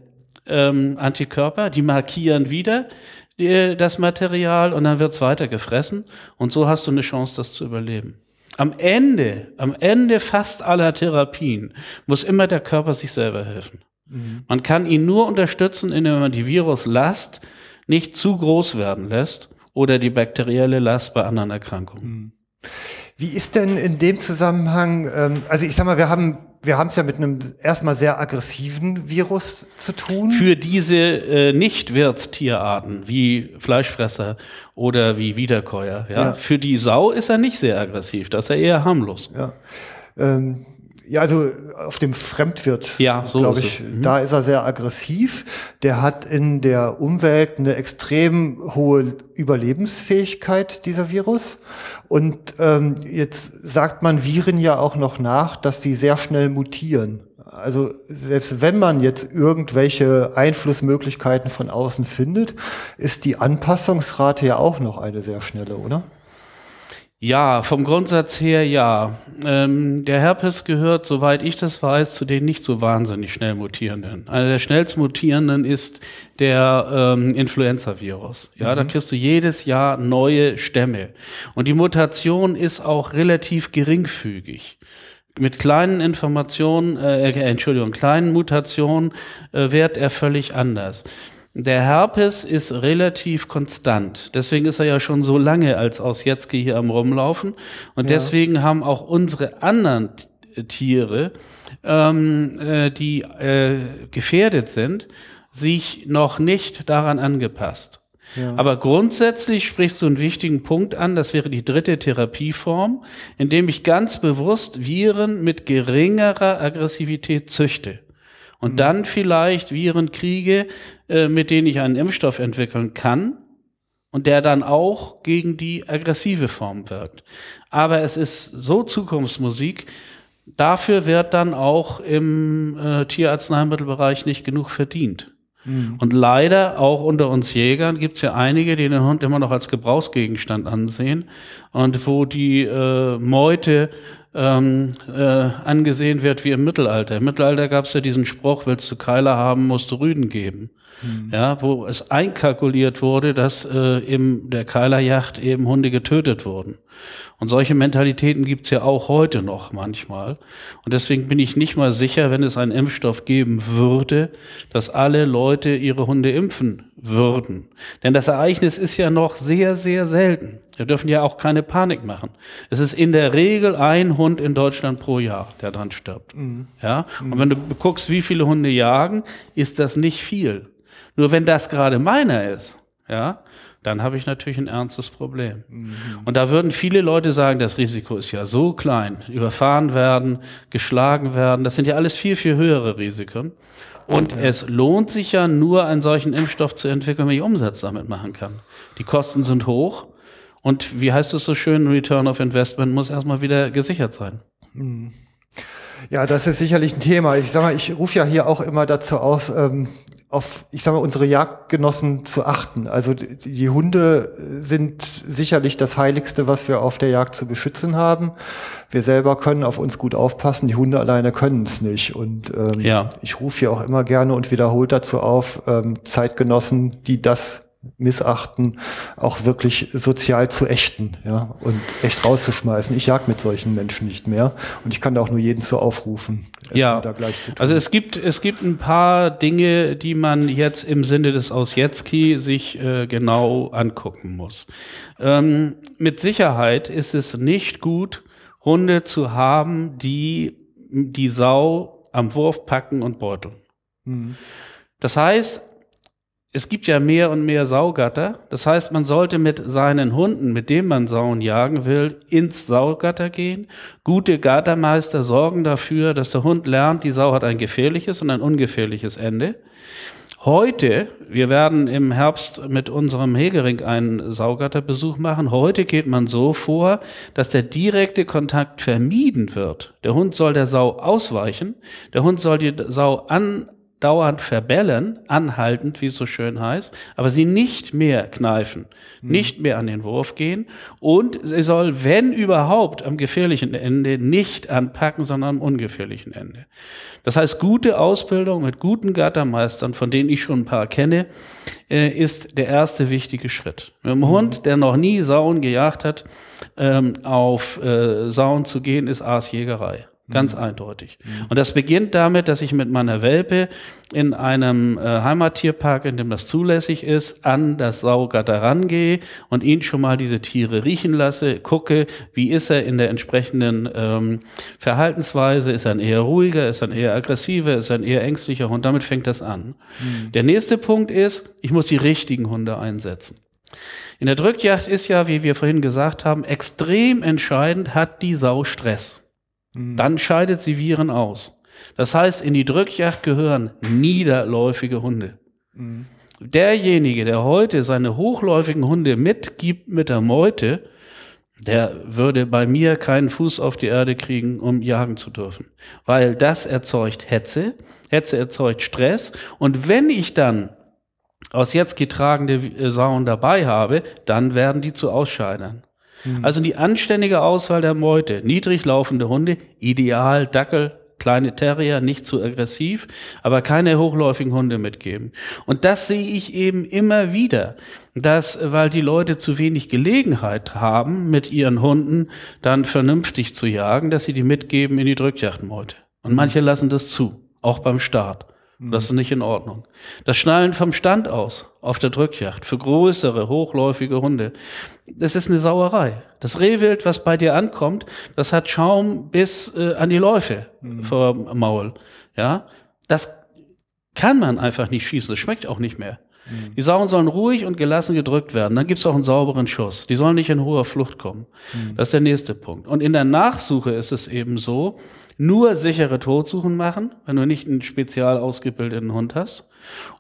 ähm, Antikörper, die markieren wieder die, das Material und dann wird's weiter gefressen und so hast du eine Chance, das zu überleben. Am Ende, am Ende fast aller Therapien muss immer der Körper sich selber helfen. Man kann ihn nur unterstützen, indem man die Viruslast nicht zu groß werden lässt oder die bakterielle Last bei anderen Erkrankungen. Wie ist denn in dem Zusammenhang, ähm, also ich sag mal, wir haben wir haben es ja mit einem erstmal sehr aggressiven Virus zu tun. Für diese äh, Nicht-Wirtstierarten wie Fleischfresser oder wie Wiederkäuer, ja, Ja. für die Sau ist er nicht sehr aggressiv, das ist er eher harmlos. Ja. Ähm, ja, also auf dem Fremdwirt, Ja, so glaube ich. Mhm. da ist er sehr aggressiv. Der hat in der Umwelt eine extrem hohe Überlebensfähigkeit, dieser Virus. Und ähm, jetzt sagt man Viren ja auch noch nach, dass sie sehr schnell mutieren. Also selbst wenn man jetzt irgendwelche Einflussmöglichkeiten von außen findet, ist die Anpassungsrate ja auch noch eine sehr schnelle, oder? Ja, vom Grundsatz her ja. Ähm, der Herpes gehört, soweit ich das weiß, zu den nicht so wahnsinnig schnell mutierenden. Einer der schnellst mutierenden ist der ähm, Influenza-Virus. Ja, da kriegst du jedes Jahr neue Stämme. Und die Mutation ist auch relativ geringfügig. Mit kleinen Informationen, äh, äh, Entschuldigung, kleinen Mutationen äh, wird er völlig anders. Der Herpes ist relativ konstant. Deswegen ist er ja schon so lange als Ausjetzke hier am Rumlaufen. Und deswegen haben auch unsere anderen Tiere, ähm, äh, die äh, gefährdet sind, sich noch nicht daran angepasst. Aber grundsätzlich sprichst du einen wichtigen Punkt an, das wäre die dritte Therapieform, indem ich ganz bewusst Viren mit geringerer Aggressivität züchte. Und dann vielleicht Viren kriege, äh, mit denen ich einen Impfstoff entwickeln kann und der dann auch gegen die aggressive Form wirkt. Aber es ist so Zukunftsmusik, dafür wird dann auch im äh, Tierarzneimittelbereich nicht genug verdient. Und leider auch unter uns Jägern gibt es ja einige, die den Hund immer noch als Gebrauchsgegenstand ansehen und wo die äh, Meute ähm, äh, angesehen wird wie im Mittelalter. Im Mittelalter gab es ja diesen Spruch, willst du Keiler haben, musst du Rüden geben. Mhm. Ja, wo es einkalkuliert wurde, dass äh, in der Keilerjacht eben Hunde getötet wurden. Und solche Mentalitäten gibt's ja auch heute noch manchmal. Und deswegen bin ich nicht mal sicher, wenn es einen Impfstoff geben würde, dass alle Leute ihre Hunde impfen würden. Denn das Ereignis ist ja noch sehr, sehr selten. Wir dürfen ja auch keine Panik machen. Es ist in der Regel ein Hund in Deutschland pro Jahr, der dran stirbt. Mhm. Ja? Und wenn du guckst, wie viele Hunde jagen, ist das nicht viel. Nur wenn das gerade meiner ist, ja, dann habe ich natürlich ein ernstes Problem. Mhm. Und da würden viele Leute sagen, das Risiko ist ja so klein. Überfahren werden, geschlagen werden, das sind ja alles viel, viel höhere Risiken. Und ja. es lohnt sich ja nur, einen solchen Impfstoff zu entwickeln, wenn ich Umsatz damit machen kann. Die Kosten sind hoch. Und wie heißt es so schön, Return of Investment muss erstmal wieder gesichert sein. Mhm. Ja, das ist sicherlich ein Thema. Ich sag mal, ich rufe ja hier auch immer dazu aus, ähm, auf, ich sage mal, unsere Jagdgenossen zu achten. Also die, Hunde sind sicherlich das Heiligste, was wir auf der Jagd zu beschützen haben. Wir selber können auf uns gut aufpassen, die Hunde alleine können es nicht. Und ähm, ja. ich rufe hier auch immer gerne und wiederholt dazu auf, ähm, Zeitgenossen, die das missachten, auch wirklich sozial zu ächten, ja, und echt rauszuschmeißen. Ich jag mit solchen Menschen nicht mehr und ich kann da auch nur jeden zu aufrufen. Ja, also es gibt, es gibt ein paar Dinge, die man jetzt im Sinne des Ausjetski sich äh, genau angucken muss. Ähm, mit Sicherheit ist es nicht gut, Hunde zu haben, die die Sau am Wurf packen und beuteln. Mhm. Das heißt, es gibt ja mehr und mehr Saugatter. Das heißt, man sollte mit seinen Hunden, mit denen man Sauen jagen will, ins Saugatter gehen. Gute Gattermeister sorgen dafür, dass der Hund lernt, die Sau hat ein gefährliches und ein ungefährliches Ende. Heute, wir werden im Herbst mit unserem Hegering einen Saugatterbesuch machen. Heute geht man so vor, dass der direkte Kontakt vermieden wird. Der Hund soll der Sau ausweichen. Der Hund soll die Sau an, dauernd verbellen, anhaltend, wie es so schön heißt, aber sie nicht mehr kneifen, mhm. nicht mehr an den Wurf gehen und sie soll, wenn überhaupt, am gefährlichen Ende nicht anpacken, sondern am ungefährlichen Ende. Das heißt, gute Ausbildung mit guten Gattermeistern, von denen ich schon ein paar kenne, äh, ist der erste wichtige Schritt. Mit einem mhm. Hund, der noch nie Sauen gejagt hat, ähm, auf äh, Sauen zu gehen, ist Aasjägerei. Ganz mhm. eindeutig. Mhm. Und das beginnt damit, dass ich mit meiner Welpe in einem äh, Heimattierpark, in dem das zulässig ist, an das Saugatter rangehe und ihn schon mal diese Tiere riechen lasse, gucke, wie ist er in der entsprechenden ähm, Verhaltensweise, ist er ein eher ruhiger, ist er ein eher aggressiver, ist er ein eher ängstlicher Hund, damit fängt das an. Mhm. Der nächste Punkt ist, ich muss die richtigen Hunde einsetzen. In der Drückjagd ist ja, wie wir vorhin gesagt haben, extrem entscheidend, hat die Sau Stress. Mhm. Dann scheidet sie Viren aus. Das heißt, in die Drückjagd gehören niederläufige Hunde. Mhm. Derjenige, der heute seine hochläufigen Hunde mitgibt mit der Meute, der würde bei mir keinen Fuß auf die Erde kriegen, um jagen zu dürfen. Weil das erzeugt Hetze, Hetze erzeugt Stress. Und wenn ich dann aus jetzt getragene Sauen dabei habe, dann werden die zu Ausscheidern. Mhm. Also die anständige Auswahl der Meute, niedrig laufende Hunde, ideal Dackel, kleine Terrier, nicht zu aggressiv, aber keine hochläufigen Hunde mitgeben. Und das sehe ich eben immer wieder, dass, weil die Leute zu wenig Gelegenheit haben, mit ihren Hunden dann vernünftig zu jagen, dass sie die mitgeben in die Drückjagdmeute. Und manche lassen das zu, auch beim Start. Das ist nicht in Ordnung. Das Schnallen vom Stand aus auf der Drückjacht für größere, hochläufige Hunde, das ist eine Sauerei. Das Rehwild, was bei dir ankommt, das hat Schaum bis äh, an die Läufe mhm. vor Maul. Ja, das kann man einfach nicht schießen. Das schmeckt auch nicht mehr. Mhm. Die Sauen sollen ruhig und gelassen gedrückt werden. Dann gibt's auch einen sauberen Schuss. Die sollen nicht in hoher Flucht kommen. Mhm. Das ist der nächste Punkt. Und in der Nachsuche ist es eben so, nur sichere Totsuchen machen, wenn du nicht einen spezial ausgebildeten Hund hast.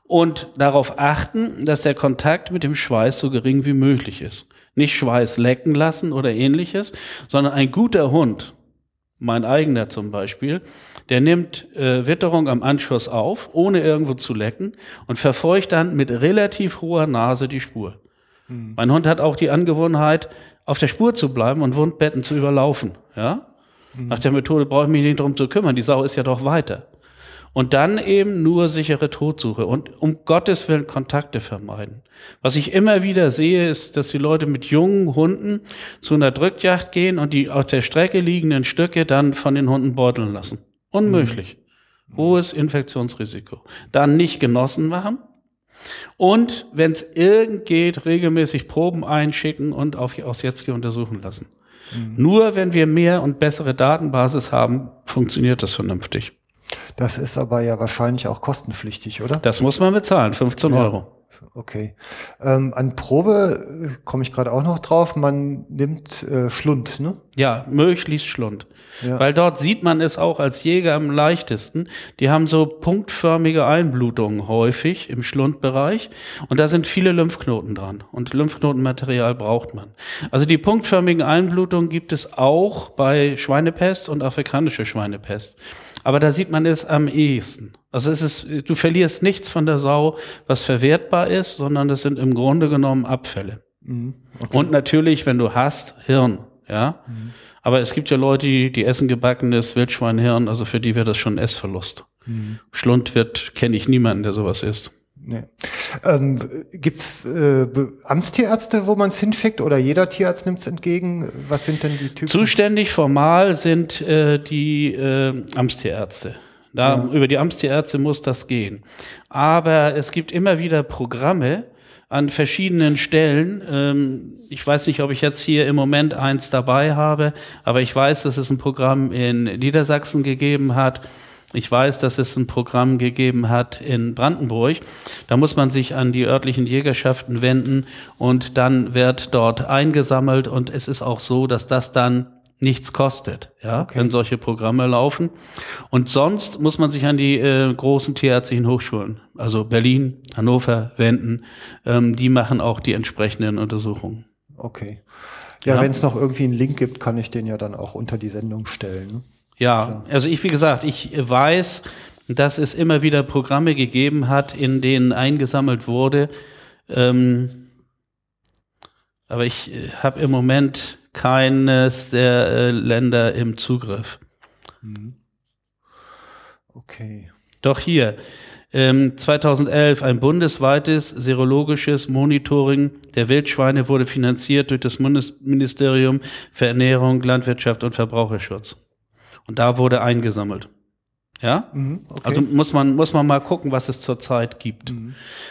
Und darauf achten, dass der Kontakt mit dem Schweiß so gering wie möglich ist. Nicht Schweiß lecken lassen oder ähnliches, sondern ein guter Hund, mein eigener zum Beispiel, der nimmt äh, Witterung am Anschuss auf, ohne irgendwo zu lecken und verfolgt dann mit relativ hoher Nase die Spur. Mhm. Mein Hund hat auch die Angewohnheit, auf der Spur zu bleiben und Wundbetten zu überlaufen. Ja? Nach der Methode brauche ich mich nicht drum zu kümmern, die Sau ist ja doch weiter. Und dann eben nur sichere Todsuche und um Gottes Willen Kontakte vermeiden. Was ich immer wieder sehe, ist, dass die Leute mit jungen Hunden zu einer Drückjagd gehen und die auf der Strecke liegenden Stücke dann von den Hunden beuteln lassen. Unmöglich. Hohes Infektionsrisiko. Dann nicht genossen machen. Und wenn es irgend geht, regelmäßig Proben einschicken und auf aus jetzt untersuchen lassen. Nur wenn wir mehr und bessere Datenbasis haben, funktioniert das vernünftig. Das ist aber ja wahrscheinlich auch kostenpflichtig, oder? Das muss man bezahlen, 15 Ja. Euro. Okay. Ähm, an Probe äh, komme ich gerade auch noch drauf. Man nimmt äh, Schlund, ne? Ja, möglichst Schlund. Ja. Weil dort sieht man es auch als Jäger am leichtesten. Die haben so punktförmige Einblutungen häufig im Schlundbereich. Und da sind viele Lymphknoten dran. Und Lymphknotenmaterial braucht man. Also die punktförmigen Einblutungen gibt es auch bei Schweinepest und afrikanische Schweinepest. Aber da sieht man es am ehesten. Also es ist, du verlierst nichts von der Sau, was verwertbar ist, sondern das sind im Grunde genommen Abfälle. Und natürlich, wenn du hast, Hirn, ja. Aber es gibt ja Leute, die, die essen gebackenes Wildschweinhirn, also für die wäre das schon ein Essverlust. Schlund wird, kenne ich niemanden, der sowas isst. Nee. Ähm, gibt's äh, Be- Amtstierärzte, wo man es hinschickt oder jeder Tierarzt nimmt es entgegen? Was sind denn die Typen? Zuständig formal sind äh, die äh, Amtstierärzte. Da, Über die Amtstierärzte muss das gehen. Aber es gibt immer wieder Programme an verschiedenen Stellen. Ähm, ich weiß nicht, ob ich jetzt hier im Moment eins dabei habe, aber ich weiß, dass es ein Programm in Niedersachsen gegeben hat. Ich weiß, dass es ein Programm gegeben hat in Brandenburg. Da muss man sich an die örtlichen Jägerschaften wenden und dann wird dort eingesammelt und es ist auch so, dass das dann nichts kostet, ja, wenn solche Programme laufen. Und sonst muss man sich an die äh, großen tierärztlichen Hochschulen, also Berlin, Hannover wenden. Ähm, die machen auch die entsprechenden Untersuchungen. Okay. Ja, Ja. wenn es noch irgendwie einen Link gibt, kann ich den ja dann auch unter die Sendung stellen. Ja, also ich, wie gesagt, ich weiß, dass es immer wieder Programme gegeben hat, in denen eingesammelt wurde. Ähm, aber ich äh, habe im Moment keines der äh, Länder im Zugriff. Okay. Doch hier, ähm, 2011 ein bundesweites serologisches Monitoring der Wildschweine wurde finanziert durch das Bundesministerium für Ernährung, Landwirtschaft und Verbraucherschutz. Und da wurde eingesammelt. Ja? okay. Also muss man, muss man mal gucken, was es zurzeit gibt.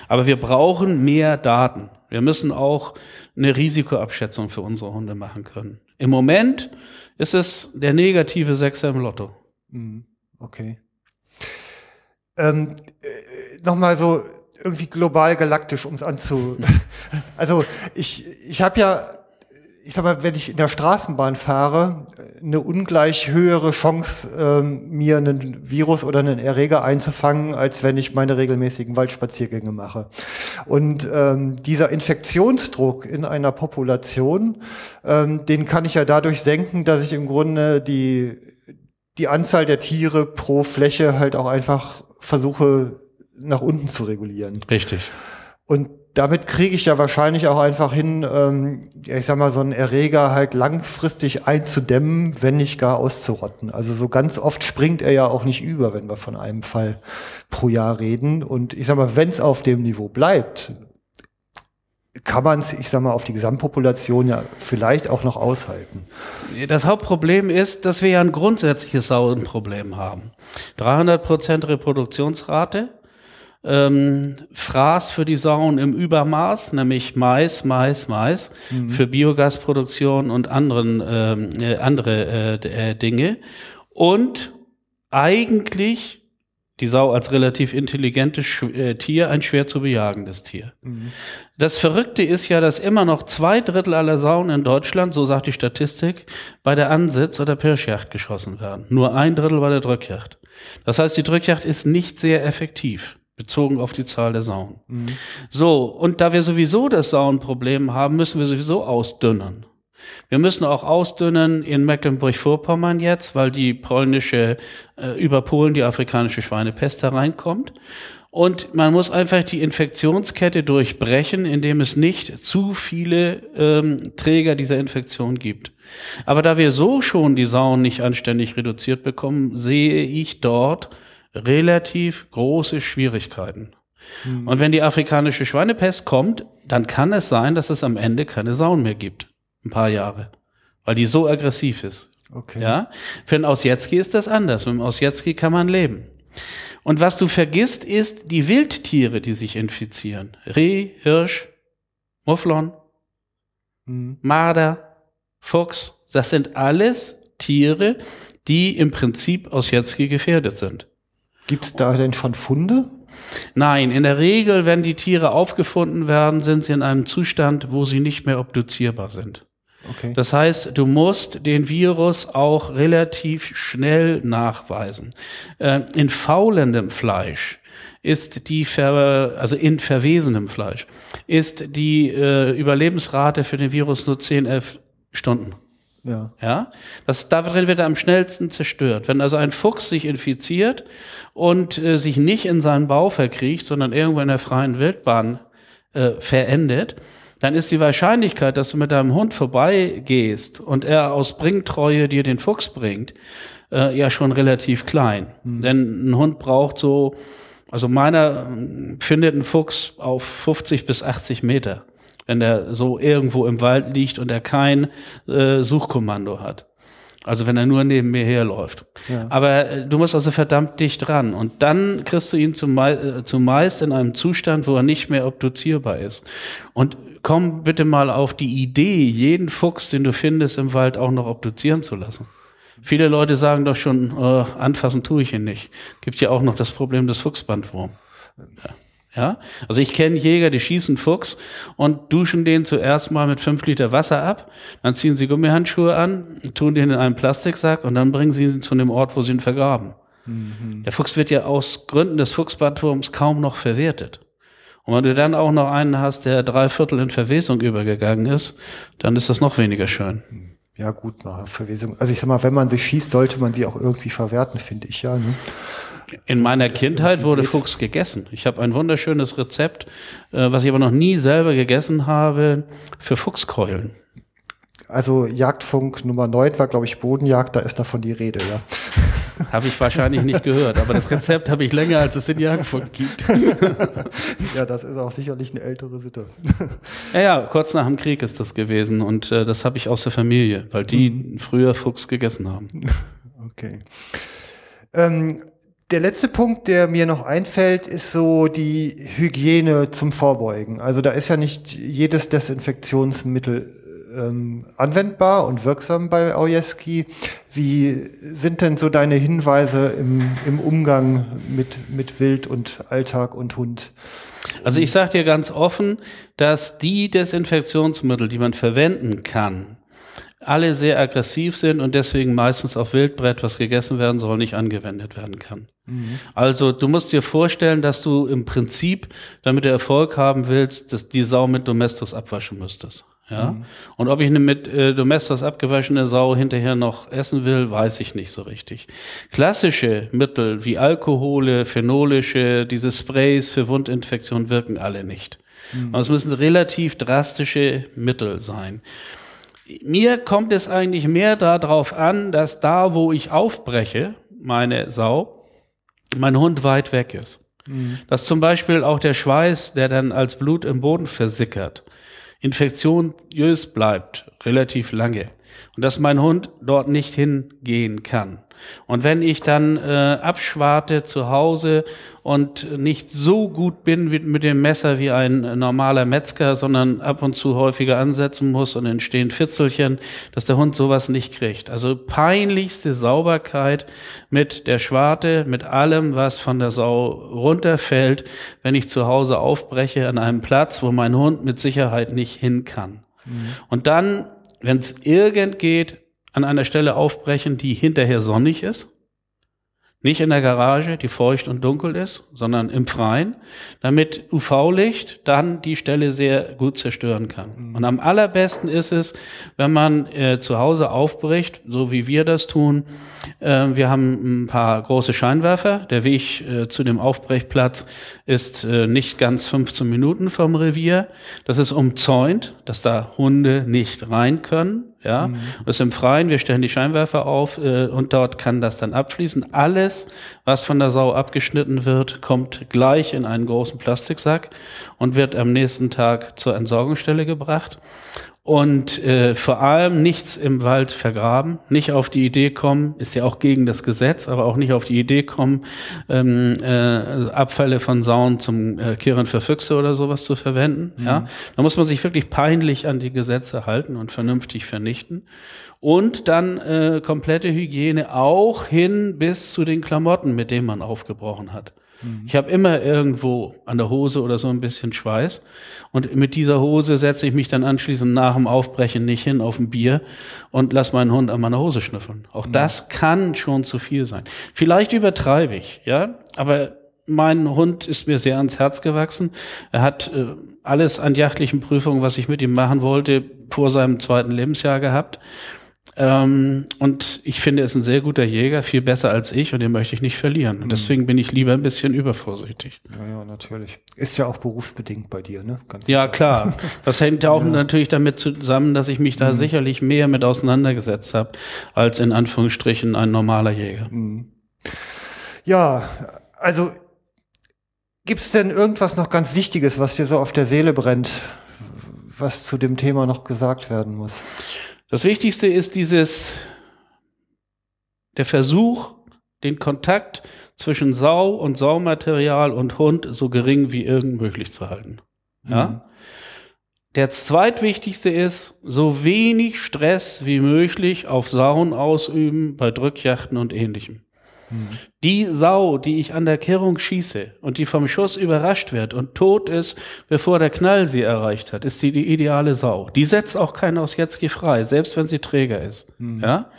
Aber wir brauchen mehr Daten. Wir müssen auch eine Risikoabschätzung für unsere Hunde machen können. Im Moment ist es der negative Sechser im Lotto. Okay. Ähm, äh, Nochmal so irgendwie global galaktisch, um es anzu. also ich, ich habe ja, ich sag mal, wenn ich in der Straßenbahn fahre, eine ungleich höhere Chance, ähm, mir einen Virus oder einen Erreger einzufangen, als wenn ich meine regelmäßigen Waldspaziergänge mache. Und ähm, dieser Infektionsdruck in einer Population, ähm, den kann ich ja dadurch senken, dass ich im Grunde die die Anzahl der Tiere pro Fläche halt auch einfach versuche nach unten zu regulieren. Richtig. Und damit kriege ich ja wahrscheinlich auch einfach hin, ähm, ich sag mal, so einen Erreger halt langfristig einzudämmen, wenn nicht gar auszurotten. Also so ganz oft springt er ja auch nicht über, wenn wir von einem Fall pro Jahr reden. Und ich sag mal, wenn es auf dem Niveau bleibt, kann man es, ich sag mal, auf die Gesamtpopulation ja vielleicht auch noch aushalten. Das Hauptproblem ist, dass wir ja ein grundsätzliches Sauenproblem haben. 300 Prozent Reproduktionsrate, ähm, Fraß für die Sauen im Übermaß, nämlich Mais, Mais, Mais, für Biogasproduktion und anderen, ähm, äh, andere äh, äh, Dinge. Und eigentlich die Sau als relativ intelligentes äh, Tier ein schwer zu bejagendes Tier. Das Verrückte ist ja, dass immer noch zwei Drittel aller Sauen in Deutschland, so sagt die Statistik, bei der Ansitz- oder Pirschjacht geschossen werden. Nur ein Drittel bei der Drückjacht. Das heißt, die Drückjacht ist nicht sehr effektiv, bezogen auf die Zahl der Sauen. So, und da wir sowieso das Sauenproblem haben, müssen wir sowieso ausdünnen. Wir müssen auch ausdünnen in Mecklenburg-Vorpommern jetzt, weil die polnische, äh, über Polen die afrikanische Schweinepest hereinkommt. Und man muss einfach die Infektionskette durchbrechen, indem es nicht zu viele ähm, Träger dieser Infektion gibt. Aber da wir so schon die Sauen nicht anständig reduziert bekommen, sehe ich dort relativ große Schwierigkeiten. Mhm. Und wenn die afrikanische Schweinepest kommt, dann kann es sein, dass es am Ende keine Sauen mehr gibt. Ein paar Jahre. Weil die so aggressiv ist. Okay. Ja? Für einen Osjetski ist das anders. Mit dem Osjetski kann man leben. Und was du vergisst, ist die Wildtiere, die sich infizieren. Reh, Hirsch, Mufflon, mhm. Marder, Fuchs. Das sind alles Tiere, die im Prinzip aus Jetzki gefährdet sind. Gibt es da denn schon Funde? Nein, in der Regel, wenn die Tiere aufgefunden werden, sind sie in einem Zustand, wo sie nicht mehr obduzierbar sind. Okay. Das heißt, du musst den Virus auch relativ schnell nachweisen. Äh, in faulendem Fleisch ist die, Ver also in verwesenem Fleisch, ist die äh, Überlebensrate für den Virus nur 10, 11 Stunden. Ja. Ja. Das, darin wird er am schnellsten zerstört. Wenn also ein Fuchs sich infiziert und äh, sich nicht in seinen Bau verkriecht, sondern irgendwo in der freien Wildbahn äh, verendet, dann ist die Wahrscheinlichkeit, dass du mit deinem Hund vorbeigehst und er aus Bringtreue dir den Fuchs bringt, äh, ja schon relativ klein. Mhm. Denn ein Hund braucht so, also meiner findet ein Fuchs auf 50 bis 80 Meter, wenn er so irgendwo im Wald liegt und er kein äh, Suchkommando hat. Also wenn er nur neben mir herläuft. Ja. Aber äh, du musst also verdammt dicht dran. Und dann kriegst du ihn zumeist, äh, zumeist in einem Zustand, wo er nicht mehr obduzierbar ist. Und komm bitte mal auf die Idee, jeden Fuchs, den du findest im Wald, auch noch obduzieren zu lassen. Viele Leute sagen doch schon, äh, anfassen tue ich ihn nicht. Gibt ja auch noch das Problem des Fuchsbandwurm. Ja. Ja, also ich kenne Jäger, die schießen Fuchs und duschen den zuerst mal mit fünf Liter Wasser ab, dann ziehen sie Gummihandschuhe an, tun den in einen Plastiksack und dann bringen sie ihn zu dem Ort, wo sie ihn vergraben. Mhm. Der Fuchs wird ja aus Gründen des Fuchsbandwurms kaum noch verwertet. Und wenn du dann auch noch einen hast, der drei Viertel in Verwesung übergegangen ist, dann ist das noch weniger schön. Ja, gut, Verwesung. Also ich sag mal, wenn man sie schießt, sollte man sie auch irgendwie verwerten, finde ich ja. Ne? In meiner Kindheit wurde Fuchs gegessen. Ich habe ein wunderschönes Rezept, äh, was ich aber noch nie selber gegessen habe, für Fuchskeulen. Also Jagdfunk Nummer 9 war, glaube ich, Bodenjagd, da ist davon die Rede, ja. Habe ich wahrscheinlich nicht gehört, aber das Rezept habe ich länger, als es den Jagdfunk gibt. ja, das ist auch sicherlich eine ältere Sitte. ja, ja, kurz nach dem Krieg ist das gewesen und äh, das habe ich aus der Familie, weil die mhm. früher Fuchs gegessen haben. Okay. Ähm, der letzte Punkt, der mir noch einfällt, ist so die Hygiene zum Vorbeugen. Also da ist ja nicht jedes Desinfektionsmittel ähm, anwendbar und wirksam bei Aujeski. Wie sind denn so deine Hinweise im, im Umgang mit, mit Wild und Alltag und Hund? Also ich sage dir ganz offen, dass die Desinfektionsmittel, die man verwenden kann, alle sehr aggressiv sind und deswegen meistens auf Wildbrett, was gegessen werden soll, nicht angewendet werden kann. Mhm. Also du musst dir vorstellen, dass du im Prinzip, damit du Erfolg haben willst, dass die Sau mit Domestos abwaschen müsstest. Ja. Mhm. Und ob ich eine mit äh, Domestos abgewaschene Sau hinterher noch essen will, weiß ich nicht so richtig. Klassische Mittel wie Alkohole, phenolische, diese Sprays für Wundinfektionen wirken alle nicht. Mhm. Es müssen relativ drastische Mittel sein. Mir kommt es eigentlich mehr darauf an, dass da, wo ich aufbreche, meine Sau, mein Hund weit weg ist. Mhm. Dass zum Beispiel auch der Schweiß, der dann als Blut im Boden versickert, infektiös bleibt, relativ lange. Und dass mein Hund dort nicht hingehen kann. Und wenn ich dann äh, abschwarte zu Hause und nicht so gut bin mit, mit dem Messer wie ein normaler Metzger, sondern ab und zu häufiger ansetzen muss und entstehen Fitzelchen, dass der Hund sowas nicht kriegt. Also peinlichste Sauberkeit mit der Schwarte, mit allem, was von der Sau runterfällt, wenn ich zu Hause aufbreche an einem Platz, wo mein Hund mit Sicherheit nicht hin kann. Mhm. Und dann, wenn es irgend geht, an einer Stelle aufbrechen, die hinterher sonnig ist, Nicht in der Garage, die feucht und dunkel ist, sondern im Freien, damit UV-Licht dann die Stelle sehr gut zerstören kann. Mhm. Und am allerbesten ist es, wenn man äh, zu Hause aufbricht, so wie wir das tun. Äh, wir haben ein paar große Scheinwerfer. Der Weg äh, zu dem Aufbrechplatz ist äh, nicht ganz 15 Minuten vom Revier. Das ist umzäunt, dass da Hunde nicht rein können. Ja, mhm. das ist im Freien, wir stellen die Scheinwerfer auf äh, und dort kann das dann abfließen. Alles, was von der Sau abgeschnitten wird, kommt gleich in einen großen Plastiksack und wird am nächsten Tag zur Entsorgungsstelle gebracht und äh, vor allem nichts im Wald vergraben, nicht auf die Idee kommen, ist ja auch gegen das Gesetz, aber auch nicht auf die Idee kommen, ähm, äh, Abfälle von Sauen zum äh, Kehren für Füchse oder sowas zu verwenden. Mhm. Ja, da muss man sich wirklich peinlich an die Gesetze halten und vernünftig vernichten. Und dann äh, komplette Hygiene auch hin bis zu den Klamotten, mit denen man aufgebrochen hat. Mhm. Ich habe immer irgendwo an der Hose oder so ein bisschen Schweiß. Und mit dieser Hose setze ich mich dann anschließend nach dem Aufbrechen nicht hin auf ein Bier und lass meinen Hund an meiner Hose schnüffeln. Auch mhm. das kann schon zu viel sein. Vielleicht übertreibe ich, ja, aber mein Hund ist mir sehr ans Herz gewachsen. Er hat äh, alles an jachtlichen Prüfungen, was ich mit ihm machen wollte, vor seinem zweiten Lebensjahr gehabt. Ähm, und ich finde, er ist ein sehr guter Jäger, viel besser als ich und den möchte ich nicht verlieren. Und mhm. deswegen bin ich lieber ein bisschen übervorsichtig. Ja, ja, natürlich. Ist ja auch berufsbedingt bei dir, ne? Ganz ja, sicher. klar. Das hängt auch ja. natürlich damit zusammen, dass ich mich da mhm. sicherlich mehr mit auseinandergesetzt habe, als in Anführungsstrichen ein normaler Jäger. Mhm. Ja, also gibt's denn irgendwas noch ganz Wichtiges, was dir so auf der Seele brennt, was zu dem Thema noch gesagt werden muss? Das Wichtigste ist dieses, der Versuch, den Kontakt zwischen Sau und Saumaterial und Hund so gering wie irgend möglich zu halten. Ja? Mhm. Der zweitwichtigste ist, so wenig Stress wie möglich auf Sauen ausüben bei Drückjachten und ähnlichem. Die Sau, die ich an der Kehrung schieße und die vom Schuss überrascht wird und tot ist, bevor der Knall sie erreicht hat, ist die, die ideale Sau. Die setzt auch keinen aus Jetzki frei, selbst wenn sie Träger ist. Mhm. Ja?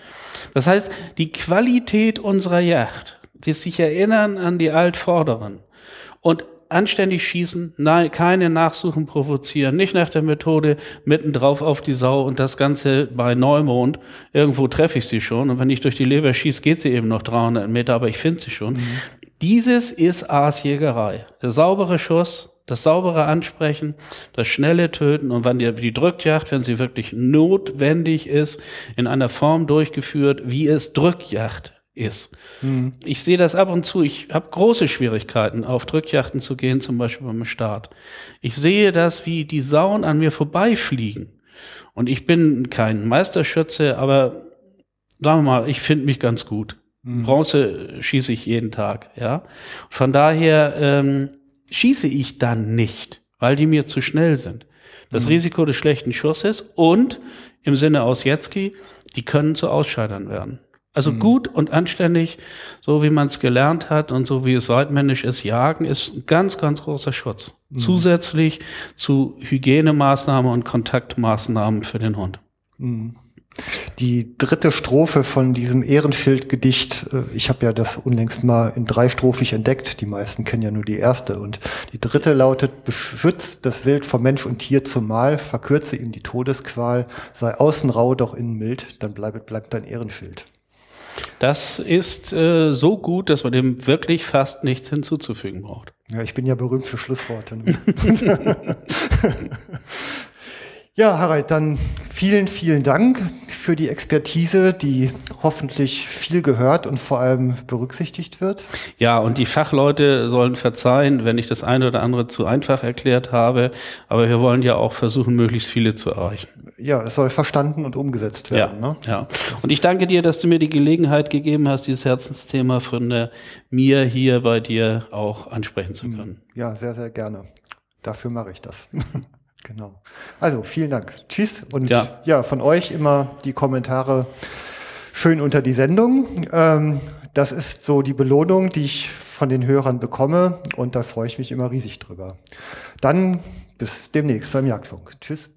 Das heißt, die Qualität unserer Yacht, die sich erinnern an die Altvorderen und anständig schießen, nein, keine Nachsuchen provozieren, nicht nach der Methode mittendrauf auf die Sau und das Ganze bei Neumond. Irgendwo treffe ich sie schon und wenn ich durch die Leber schieße, geht sie eben noch 300 Meter, aber ich finde sie schon. Mhm. Dieses ist Aasjägerei. Der saubere Schuss, das saubere Ansprechen, das schnelle Töten und wenn die, die Drückjagd, wenn sie wirklich notwendig ist, in einer Form durchgeführt, wie es Drückjagd ist. Mhm. Ich sehe das ab und zu. Ich habe große Schwierigkeiten, auf Drückjachten zu gehen, zum Beispiel beim Start. Ich sehe das, wie die Sauen an mir vorbeifliegen. Und ich bin kein Meisterschütze, aber sagen wir mal, ich finde mich ganz gut. Mhm. Bronze schieße ich jeden Tag, ja. Von daher ähm, schieße ich dann nicht, weil die mir zu schnell sind. Das mhm. Risiko des schlechten Schusses und im Sinne aus Jetzki, die können zu Ausscheidern werden. Also mhm. gut und anständig, so wie man es gelernt hat und so wie es weitmännisch ist, jagen ist ein ganz, ganz großer Schutz. Mhm. Zusätzlich zu Hygienemaßnahmen und Kontaktmaßnahmen für den Hund. Mhm. Die dritte Strophe von diesem Ehrenschildgedicht, äh, ich habe ja das unlängst mal in dreistrophig entdeckt, die meisten kennen ja nur die erste. Und die dritte lautet, beschützt das Wild vor Mensch und Tier zumal, verkürze ihm die Todesqual, sei außen rau, doch innen mild, dann bleibt, bleibt dein Ehrenschild. Das ist äh, so gut, dass man dem wirklich fast nichts hinzuzufügen braucht. Ja, ich bin ja berühmt für Schlussworte. Ne? ja, Harald, dann vielen, vielen Dank für die Expertise, die hoffentlich viel gehört und vor allem berücksichtigt wird. Ja, und die Fachleute sollen verzeihen, wenn ich das eine oder andere zu einfach erklärt habe. Aber wir wollen ja auch versuchen, möglichst viele zu erreichen ja, es soll verstanden und umgesetzt werden. Ja, ne? ja. Und ich danke dir, dass du mir die Gelegenheit gegeben hast, dieses Herzensthema von der, mir hier bei dir auch ansprechen zu können. Ja, sehr, sehr gerne. Dafür mache ich das. genau. Also vielen Dank. Tschüss. Und ja. ja, von euch immer die Kommentare schön unter die Sendung. Ähm, das ist so die Belohnung, die ich von den Hörern bekomme und da freue ich mich immer riesig drüber. Dann bis demnächst beim Jagdfunk. Tschüss.